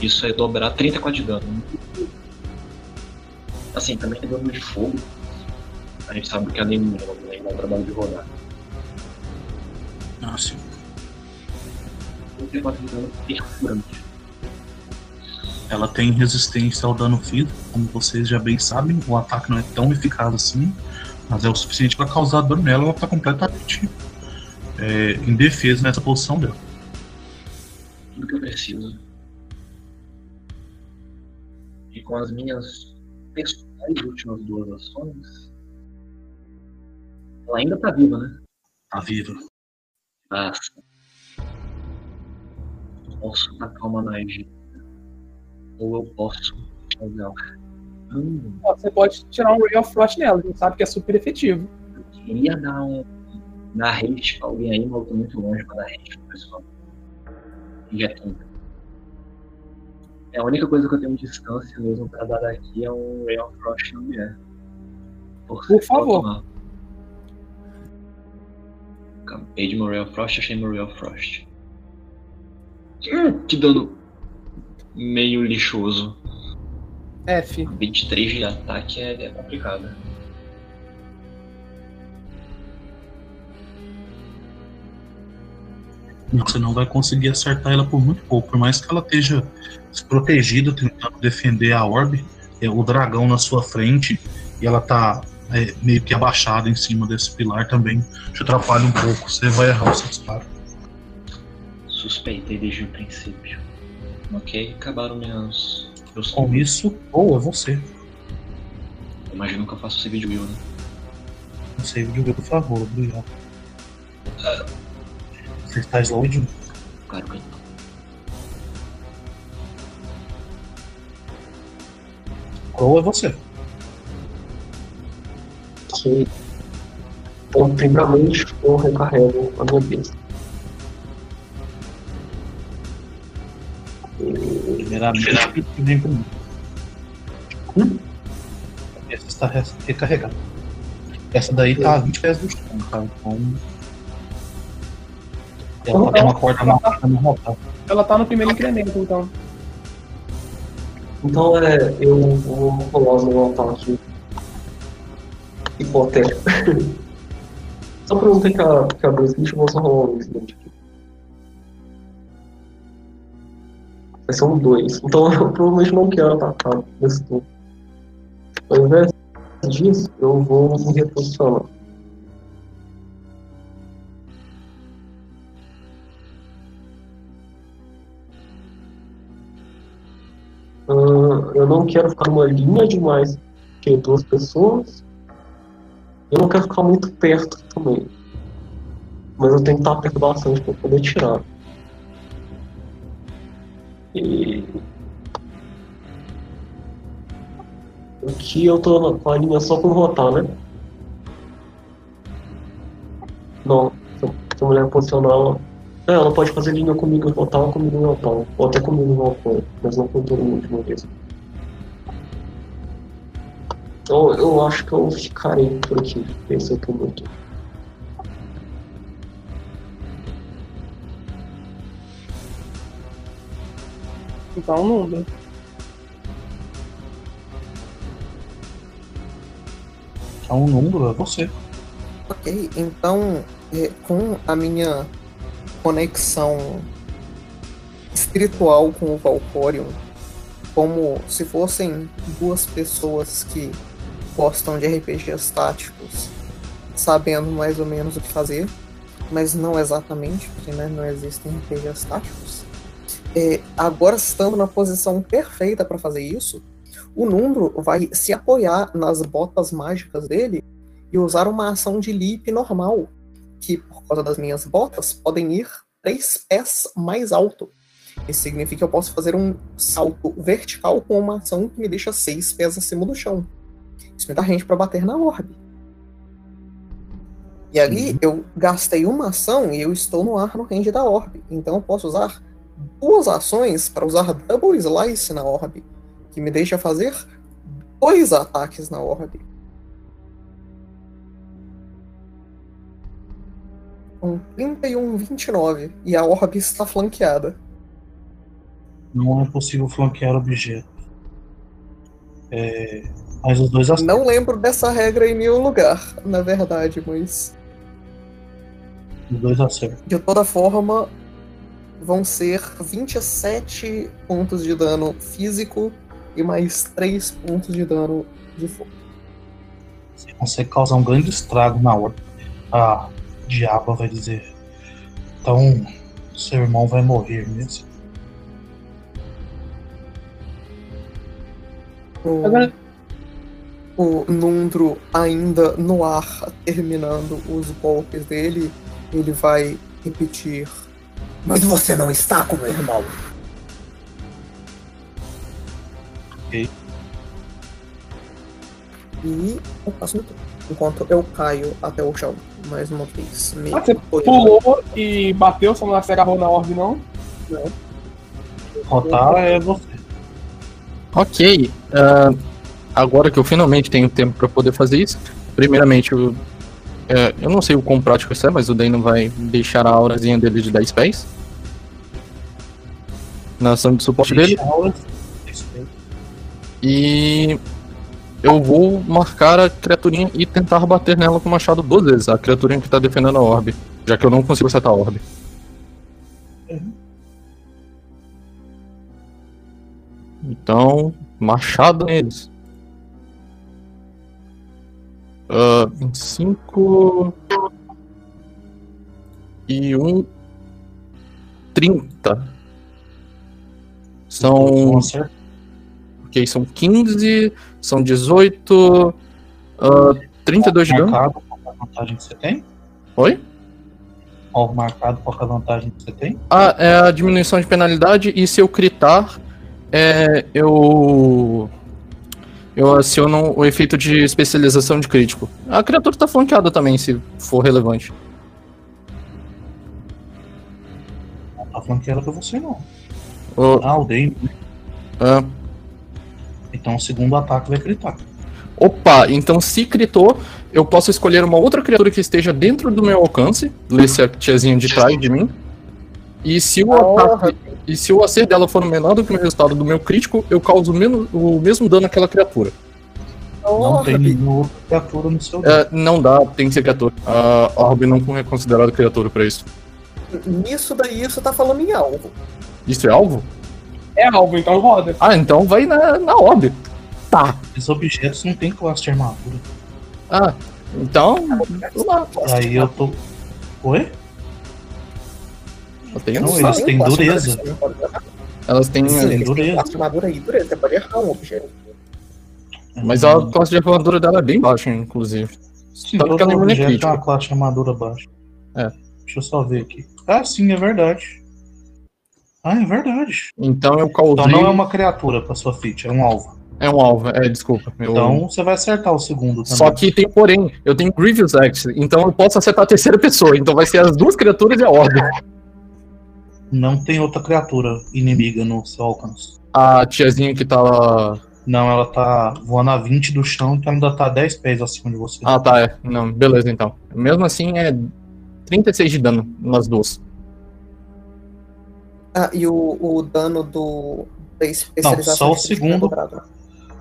Isso é dobrar 34 de dano. Assim, também tem dano de fogo. A gente sabe que a nem nem dá trabalho de rodar. Ah, sim. 34 de dano perfurante. Ela tem resistência ao dano físico, como vocês já bem sabem. O ataque não é tão eficaz assim, mas é o suficiente para causar dano nela. Ela tá completamente é, em defesa nessa posição dela. Tudo que eu preciso. Com as minhas pessoais últimas duas ações. Ela ainda tá viva, né? Tá viva. Basta. Posso tacar uma magia. Ou eu posso. Legal. Hum, Ó, Você pode tirar um Ray of Frost nela, a gente sabe que é super efetivo. eu queria dar um. Dar hate pra alguém aí, mas eu tô muito longe pra dar hate pro pessoal. E já tem. É a única coisa que eu tenho de distância mesmo pra dar daqui é um Ray of Frost na mulher. Por favor. Acabei de Ray of Frost, achei meu Ray of Frost. Hum, que dano meio lixoso. F. 23 de ataque é, é complicado. Você não vai conseguir acertar ela por muito pouco. Por mais que ela esteja desprotegida, tentando defender a orbe, é o dragão na sua frente e ela tá é, meio que abaixada em cima desse pilar também. Te atrapalha um pouco. Você vai errar o seu disparo. Suspeitei desde o princípio. Ok, acabaram minhas. Meus Com isso, ou é você. Imagino que eu faço save de will, né? Não sei de ver, por favor, obrigado. Você está slowed? Claro que não. Ou é você. Que então, primeiramente eu recarrego a minha besta. Primeiramente, vem comigo. Hum? Essa está re- recarregada. Essa daí tá a 20 pés do chão, tá? Então. Ela tem uma corda na na rota. Ela tá no primeiro incremento, então. Então é, eu vou rolar meu ataque hipotético. só pra não ter que, a- que abrir esse bicho, eu vou só rolar um incidente aqui. Vai ser um 2. Então eu provavelmente não quero atacar nesse turno. Ao invés disso, eu vou me reposicionar. Eu não quero ficar numa linha demais que duas pessoas. Eu não quero ficar muito perto também. Mas eu tenho que estar perto bastante para poder tirar. E. Aqui eu tô com a linha só com rotar, né? Não, se a mulher posicionar ela. É, ela pode fazer linha comigo e rotar comigo e rotar. Ou até comigo e rotar, mas não com todo mundo de uma vez. Então eu acho que eu ficarei por aqui. Esse é o que eu muito. Então não. né? É um número, é você. Ok, então é, com a minha conexão espiritual com o Valcorion, como se fossem duas pessoas que gostam de RPGs táticos, sabendo mais ou menos o que fazer, mas não exatamente, porque né, não existem RPGs táticos. É, agora estando na posição perfeita para fazer isso, o Numbro vai se apoiar nas botas mágicas dele e usar uma ação de leap normal, que por causa das minhas botas podem ir três pés mais alto. Isso significa que eu posso fazer um salto vertical com uma ação que me deixa seis pés acima do chão. Range para bater na orbe. E ali eu gastei uma ação e eu estou no ar no range da orbe. Então eu posso usar duas ações para usar double slice na orbe, que me deixa fazer dois ataques na orbe. Um 30 e um 29. E a orbe está flanqueada. Não é possível flanquear objetos. É, mas os dois acertam. Não lembro dessa regra em nenhum lugar, na verdade, mas Os dois acertam. de toda forma vão ser 27 pontos de dano físico e mais 3 pontos de dano de fogo. Você consegue causar um grande estrago na hora. A diaba vai dizer. Então, seu irmão vai morrer mesmo. Agora- o Nundro ainda no ar, terminando os golpes dele, ele vai repetir. Mas você não está com meu irmão. Ok. E eu passo no turno. Enquanto eu caio até o chão, mais uma vez. Meio Ah, você. Pulou e bateu, só não se agarrou na orbe, não? Rotar é você. Ok. ah, agora que eu finalmente tenho tempo para poder fazer isso, primeiramente, eu, é, eu não sei o quão prático isso é, mas o Dano vai deixar a aurazinha dele de 10 pés. Na ação de suporte dele. E eu vou marcar a criaturinha e tentar bater nela com o machado duas vezes. A criaturinha que tá defendendo a orbe. Já que eu não consigo acertar a orbe. Então, machado neles. Ah, 25 e um 30. São. Ok, são 15, são 18, ah, 32 de dano. marcado qual a vantagem que você tem? Oi? Alvo marcado qual a vantagem que você tem? Ah, é a diminuição de penalidade e se eu critar, é, eu. Eu aciono o efeito de especialização de crítico. A criatura tá flanqueada também, se for relevante. Não tá falando que era pra você não. O- Ah, o Dane. ah, Então o segundo ataque vai gritar. opa, então se critou, eu posso escolher uma outra criatura que esteja dentro do meu alcance. Lê se a tiazinha de trás de mim. E se o ataque. E se o acerto dela for menor do que o resultado do meu crítico, eu causo menos, o mesmo dano àquela criatura. Não tem Orbe. nenhuma outra criatura no seu É, não dá, tem que ser criatura. A Orbe não é considerada criatura pra isso. Nisso daí você tá falando em alvo. Isso é alvo? É alvo, então roda. Ah, então vai na, na Orbe. Tá. Esses objetos não tem classe de armadura. Ah, então. vamos lá. Aí eu tô. Oi? Eu tenho- Não, eles têm dureza. Elas têm. Sim, eles têm dureza. de armadura e dureza. Você pode errar um objeto. Mas a classe de armadura dela é bem baixa, inclusive. Sim, Tanto que ela é uma classe de armadura baixa. É. Deixa eu só ver aqui. Ah, sim, é verdade. Ah, é verdade. Então eu causei. Então não é uma criatura pra sua feat, é um alvo. É um alvo, é, desculpa. eu- Então você vai acertar o segundo também. Só que tem porém, eu tenho Grievous Axe, então eu posso acertar a terceira pessoa. Então vai ser as duas criaturas e a Orbe. Não tem outra criatura inimiga no seu alcance. A tiazinha que tá lá. Não, ela tá voando a 20 do chão, então ainda tá 10 pés acima de você. Ah, tá, é. Não, beleza então. Mesmo assim é 36 de dano nas duas. Ah, e o, o dano do. Da especialização só o segundo.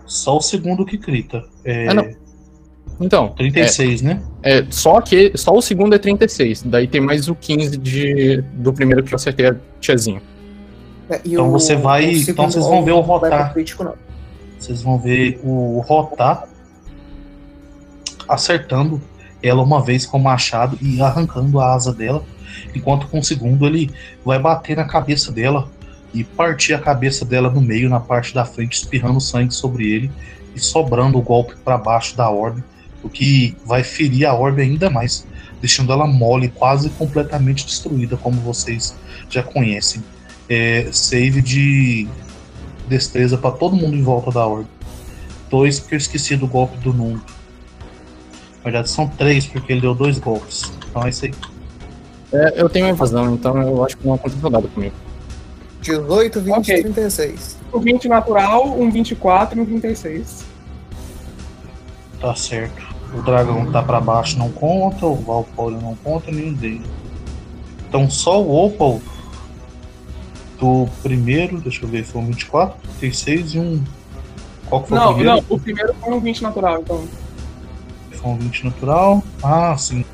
Só o segundo que crita. É Ah, não. Então, 36, né? é, só que só o segundo é 36. Daí tem mais o 15 de, do primeiro que eu acertei a tiazinha. É, e Então o- você vai- o então segundo vocês vão ver o rotar. crítico, não. Vocês vão ver o Rotar acertando ela uma vez com o machado e arrancando a asa dela, enquanto com o segundo ele vai bater na cabeça dela e partir a cabeça dela no meio, na parte da frente, espirrando sangue sobre ele e sobrando o golpe para baixo da orbe, o que vai ferir a orbe ainda mais, deixando ela mole, quase completamente destruída, como vocês já conhecem. É, save de destreza para todo mundo em volta da orbe. Dois, porque eu esqueci do golpe do Nuno. Na verdade, são três, porque ele deu dois golpes. Então é isso aí. É, eu tenho evasão, então eu acho que não aconteceu nada comigo. 18, 20, Ok. 36. Um 20 natural, um 24 e um 36. Tá certo. O dragão que tá pra baixo não conta, o Valpolio não conta, nenhum deles. Então só o Opal do primeiro, deixa eu ver, foi um 24, 36 e um. Qual que foi o Não, primeiro? não, o primeiro foi um 20 natural, então. Foi um 20 natural. Ah, sim.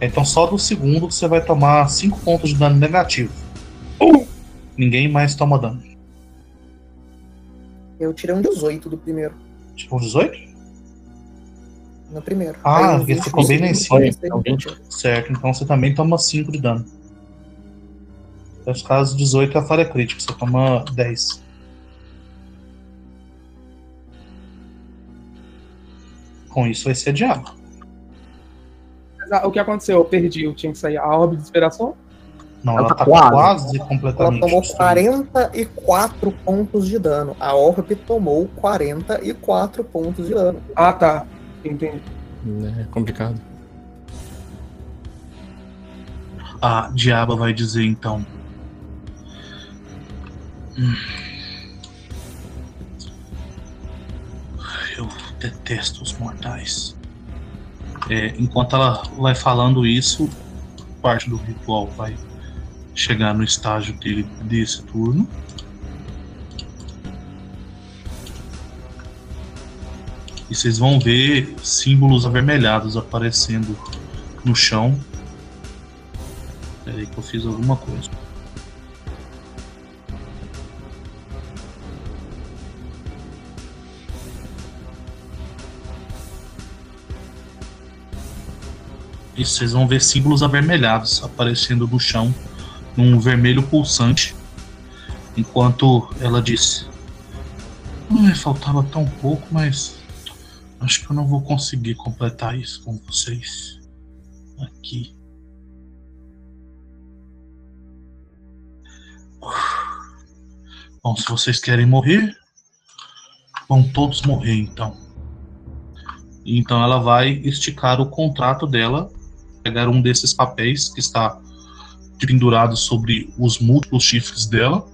Então só do segundo você vai tomar 5 pontos de dano negativo. Ninguém mais toma dano. Eu tirei um 18 do primeiro. Tipo um 18? No primeiro. Ah, Aí ele 20 ficou no bem lá em cima. Então, 20. Certo, então você também toma 5 de dano. Nesse caso, 18 é a falha crítica, você toma 10. Com isso vai ser diabo. Mas, ah, o que aconteceu? Eu perdi, eu tinha que sair. A orbe de inspiração? Não, Ela ela, tá tá quase. quase, Ela completamente. tomou destruída. 44 pontos de dano. A Orb tomou 44 pontos de dano. Ah, tá. Entendi. É complicado. A diaba vai dizer então. Hum. Eu detesto os mortais. É, enquanto ela vai falando isso, parte do ritual vai chegar no estágio dele desse turno. E vocês vão ver símbolos avermelhados aparecendo no chão. Peraí que eu fiz alguma coisa. E vocês vão ver símbolos avermelhados aparecendo no chão, num vermelho pulsante, enquanto ela disse: Ai, faltava tão pouco, mas acho que eu não vou conseguir completar isso com vocês. Aqui. Bom, se vocês querem morrer, vão todos morrer então. Então ela vai esticar o contrato dela, pegar um desses papéis que está pendurado sobre os múltiplos chifres dela,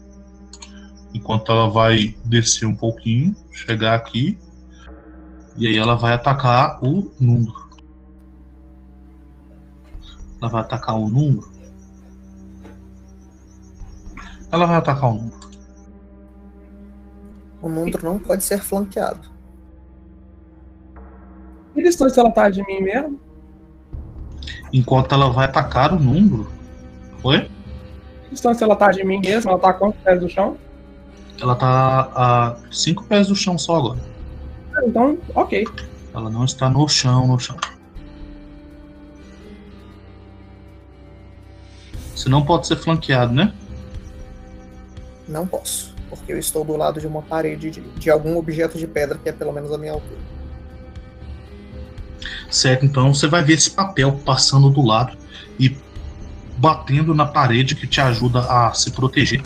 enquanto ela vai descer um pouquinho, chegar aqui, e aí ela vai atacar o número. Ela vai atacar o número. Ela vai atacar o número. O Nundro não pode ser flanqueado. Que distância ela tá de mim mesmo? Enquanto ela vai atacar o número. Oi? Que distância ela tá de mim mesmo? Ela tá a quantos pés do chão? Ela tá a 5 pés do chão só agora. Então, ok. Ela não está no chão, no chão. Você não pode ser flanqueado, né? Não posso, porque eu estou do lado de uma parede de, de algum objeto de pedra que é pelo menos a minha altura. Certo, então você vai ver esse papel passando do lado e batendo na parede que te ajuda a se proteger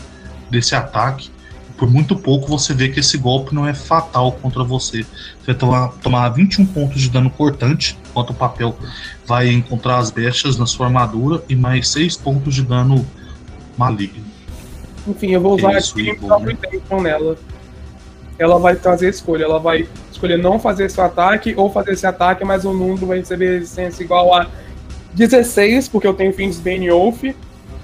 desse ataque. Por muito pouco você vê que esse golpe não é fatal contra você. Você vai tomar, tomar 21 pontos de dano cortante, enquanto o papel vai encontrar as brechas na sua armadura e mais 6 pontos de dano maligno. Enfim, eu vou usar Isso, aqui próprio intention nela. Ela vai fazer a escolha. Ela vai escolher não fazer esse ataque ou fazer esse ataque, mas o número vai receber resistência igual a 16, porque eu tenho fins Bane Wolf.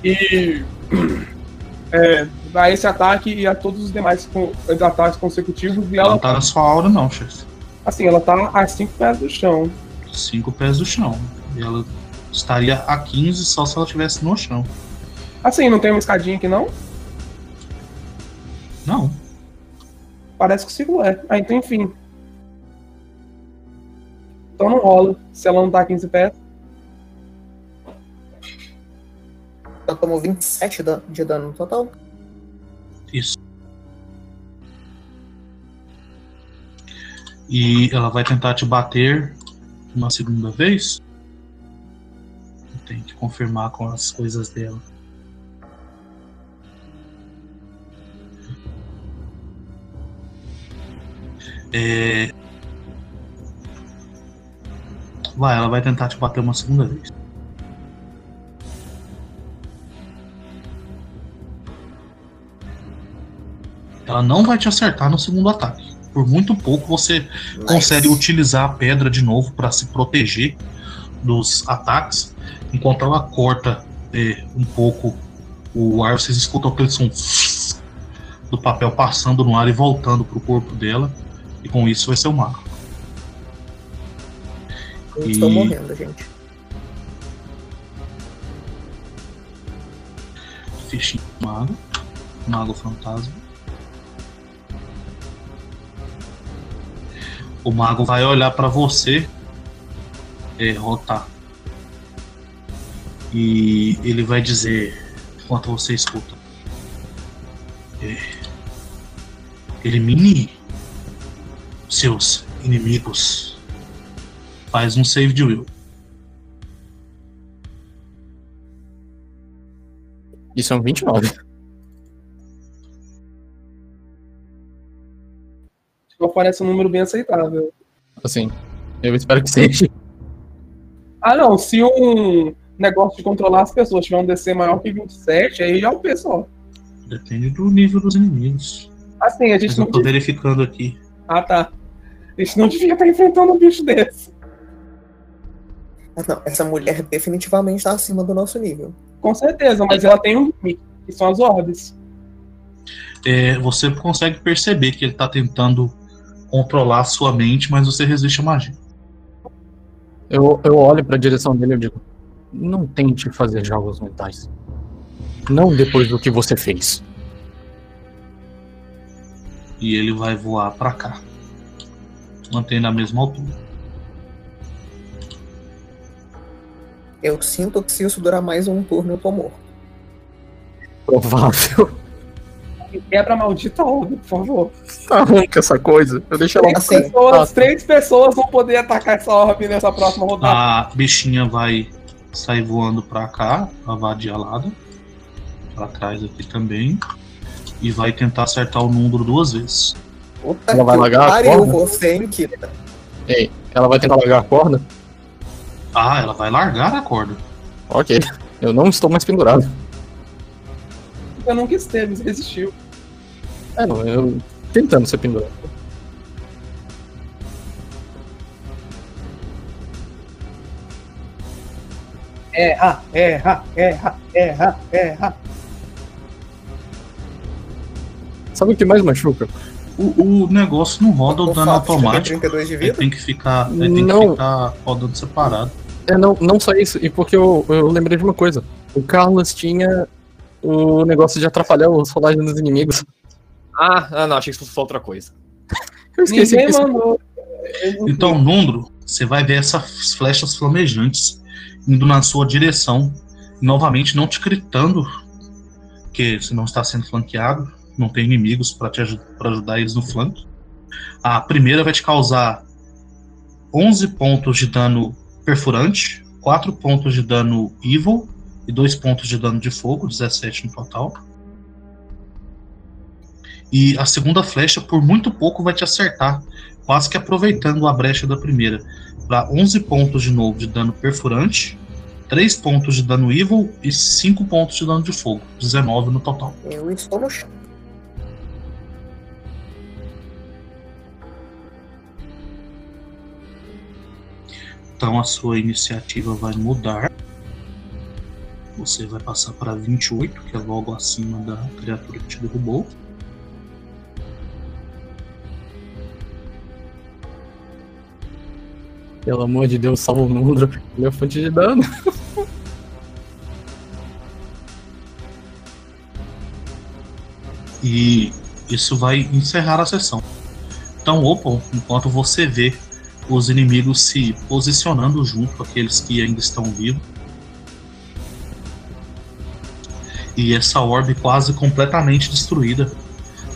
E é, a esse ataque e a todos os demais co- os ataques consecutivos. E Ela ela, não tá na sua aura, não, chefe. assim, ela tá a 5 pés do chão. 5 pés do chão. E ela estaria a 15 só se ela estivesse no chão. Assim, não tem uma escadinha aqui não? Não. Parece que o ciclo é. Ah, então enfim. Então não rola. Se ela não tá a 15 pés. Ela tomou 27 dan- de dano no total. Isso. E ela vai tentar te bater uma segunda vez. Tem que confirmar com as coisas dela. É... Vai, ela vai tentar te bater uma segunda vez. Ela não vai te acertar no segundo ataque. por muito pouco você consegue utilizar a pedra de novo para se proteger dos ataques. Enquanto ela corta é, um pouco o ar, vocês escutam aquele som do papel passando no ar e voltando para o corpo dela. E com isso vai ser o mago. Eu estou E- morrendo, gente. Fichinho mago. Mago fantasma. O mago vai olhar pra você. É, rotar. E ele vai dizer, enquanto você escuta. Elimine seus inimigos. Faz um save de will. É um 29. Tipo, parece um número bem aceitável. Assim, eu espero que seja. Ah, não. Se um negócio de controlar as pessoas tiver um DC maior que 27, aí já é o pessoal. Depende do nível dos inimigos. Assim, a gente Mas não eu tô verificando aqui. Ah, tá. A gente não devia estar enfrentando um bicho desse. Ah, não, essa mulher definitivamente está acima do nosso nível. Com certeza, mas ela tem um limite, que são as orbes. é, você consegue perceber que ele tá tentando controlar a sua mente, mas você resiste à magia. Eu, eu olho pra direção dele e eu digo: Não tente fazer jogos mentais. Não depois do que você fez. E ele vai voar pra cá. Mantendo a mesma altura. Eu sinto que se isso durar mais um turno, eu tô morto. Provável. Quebra a maldita orbe, por favor. Arranca essa coisa. Eu deixo ela. Três, Assim, pessoas, ah. três pessoas vão poder atacar essa orbe nessa próxima rodada. A bichinha vai sair voando pra cá, a vadia lado. Pra trás aqui também. E vai tentar acertar o número duas vezes. Puta Ela vai largar a corda? você, hein, Kita? Ei, ela vai tentar largar a corda? Ah, ela vai largar a corda. Ok. Eu não estou mais pendurado. Eu nunca esteve, resistiu. É, não, eu. Tentando ser pendurado. Erra, erra, erra, erra, erra. Sabe o que mais machuca? O, o negócio não roda o dano automático. 32 de Ele vida? tem que ficar, ele tem Não. que ficar rodando separado. É, não, não só isso, e porque eu, eu lembrei de uma coisa. O Carlos tinha o negócio de atrapalhar os rolagens dos inimigos. Ah, ah, não, achei que isso fosse outra coisa. Eu esqueci Ninguém mandou. Então, Nundro, você vai ver essas flechas flamejantes indo na sua direção, novamente não te gritando, que você não está sendo flanqueado, não tem inimigos para te aju- pra ajudar eles no flanco. A primeira vai te causar 11 pontos de dano perfurante, 4 pontos de dano evil e 2 pontos de dano de fogo, 17 no total. E a segunda flecha, por muito pouco, vai te acertar, quase que aproveitando a brecha da primeira, para 11 pontos de novo de dano perfurante, 3 pontos de dano evil e 5 pontos de dano de fogo, 19 no total. Eu estou no chão. Então a sua iniciativa vai mudar. Você vai passar para 28, que é logo acima da criatura que te derrubou. Pelo amor de Deus, salva o Nundro. Ele é fonte de dano. E isso vai encerrar a sessão. Então, Opal, enquanto você vê os inimigos se posicionando junto àqueles que ainda estão vivos. E essa orbe quase completamente destruída.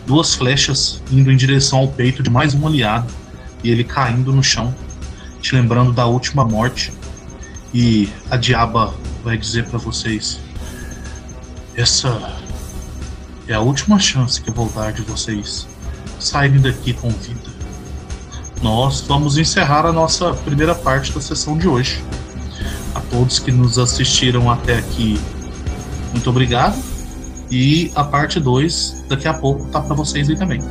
Duas flechas indo em direção ao peito de mais um aliado. E ele caindo no chão, te lembrando da última morte. E a diaba vai dizer para vocês: Essa é a última chance que eu vou dar de vocês saírem daqui com vida. Nós vamos encerrar a nossa primeira parte da sessão de hoje. A todos que nos assistiram até aqui, muito obrigado. E a parte 2 daqui a pouco tá para vocês aí também.